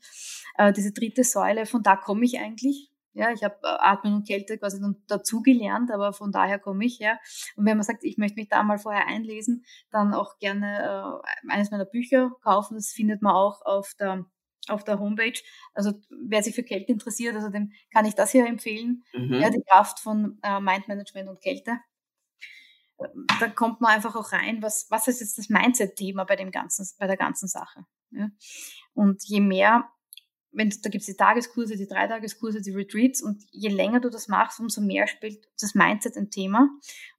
äh, diese dritte Säule, von da komme ich eigentlich. Ja, ich habe äh, Atmen und Kälte quasi dazugelernt, aber von daher komme ich ja. Und wenn man sagt, ich möchte mich da mal vorher einlesen, dann auch gerne äh, eines meiner Bücher kaufen. Das findet man auch auf der auf der Homepage. Also wer sich für Kälte interessiert, also dem kann ich das hier empfehlen. Mhm. Ja, die Kraft von äh, Mindmanagement und Kälte da kommt man einfach auch rein, was, was ist jetzt das Mindset-Thema bei dem ganzen, bei der ganzen Sache. Ja? Und je mehr, wenn da gibt es die Tageskurse, die Dreitageskurse, die Retreats und je länger du das machst, umso mehr spielt das Mindset ein Thema.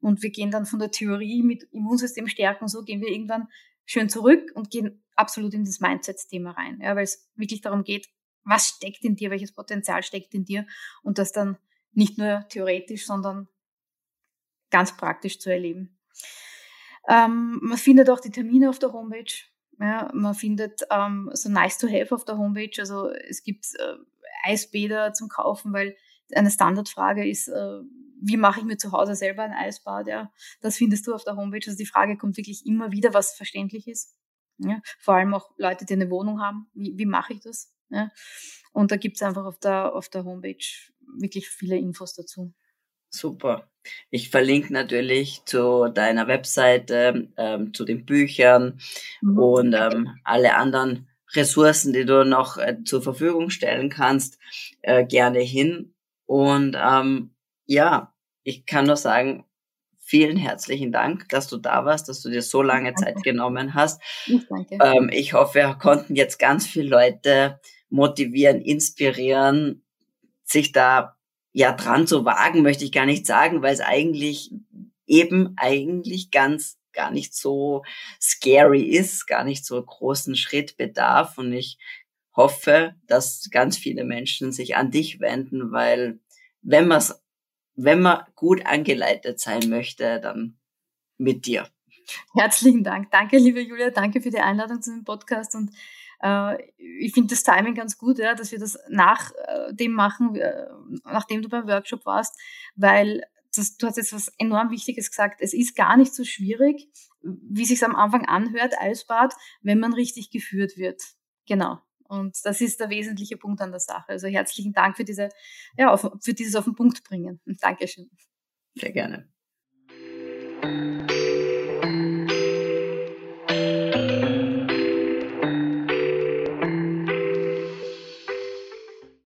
Und wir gehen dann von der Theorie mit Immunsystem stärken, so gehen wir irgendwann schön zurück und gehen absolut in das Mindset-Thema rein, ja, weil es wirklich darum geht, was steckt in dir, welches Potenzial steckt in dir und das dann nicht nur theoretisch, sondern ganz praktisch zu erleben. Ähm, man findet auch die Termine auf der Homepage. Ja, man findet ähm, so nice to have auf der Homepage. Also es gibt äh, Eisbäder zum Kaufen, weil eine Standardfrage ist, äh, wie mache ich mir zu Hause selber ein Eisbad? Ja, das findest du auf der Homepage. Also die Frage kommt wirklich immer wieder, was verständlich ist. Ja, vor allem auch Leute, die eine Wohnung haben. Wie, wie mache ich das? Ja, und da gibt es einfach auf der, auf der Homepage wirklich viele Infos dazu. Super. Ich verlinke natürlich zu deiner Webseite, ähm, zu den Büchern mhm. und ähm, alle anderen Ressourcen, die du noch äh, zur Verfügung stellen kannst, äh, gerne hin. Und ähm, ja, ich kann nur sagen, vielen herzlichen Dank, dass du da warst, dass du dir so lange danke. Zeit genommen hast. Ich, danke. Ähm, ich hoffe, wir konnten jetzt ganz viele Leute motivieren, inspirieren, sich da ja dran zu wagen, möchte ich gar nicht sagen, weil es eigentlich eben eigentlich ganz gar nicht so scary ist, gar nicht so großen Schritt bedarf. Und ich hoffe, dass ganz viele Menschen sich an dich wenden, weil wenn man wenn man gut angeleitet sein möchte, dann mit dir. Herzlichen Dank. Danke, liebe Julia. Danke für die Einladung zu dem Podcast und ich finde das Timing ganz gut, ja, dass wir das nach äh, dem machen, äh, nachdem du beim Workshop warst, weil das, du hast jetzt was enorm Wichtiges gesagt. Es ist gar nicht so schwierig, wie sich am Anfang anhört, Eisbad, wenn man richtig geführt wird. Genau. Und das ist der wesentliche Punkt an der Sache. Also herzlichen Dank für diese, ja, auf, für dieses auf den Punkt bringen. Dankeschön. Sehr gerne.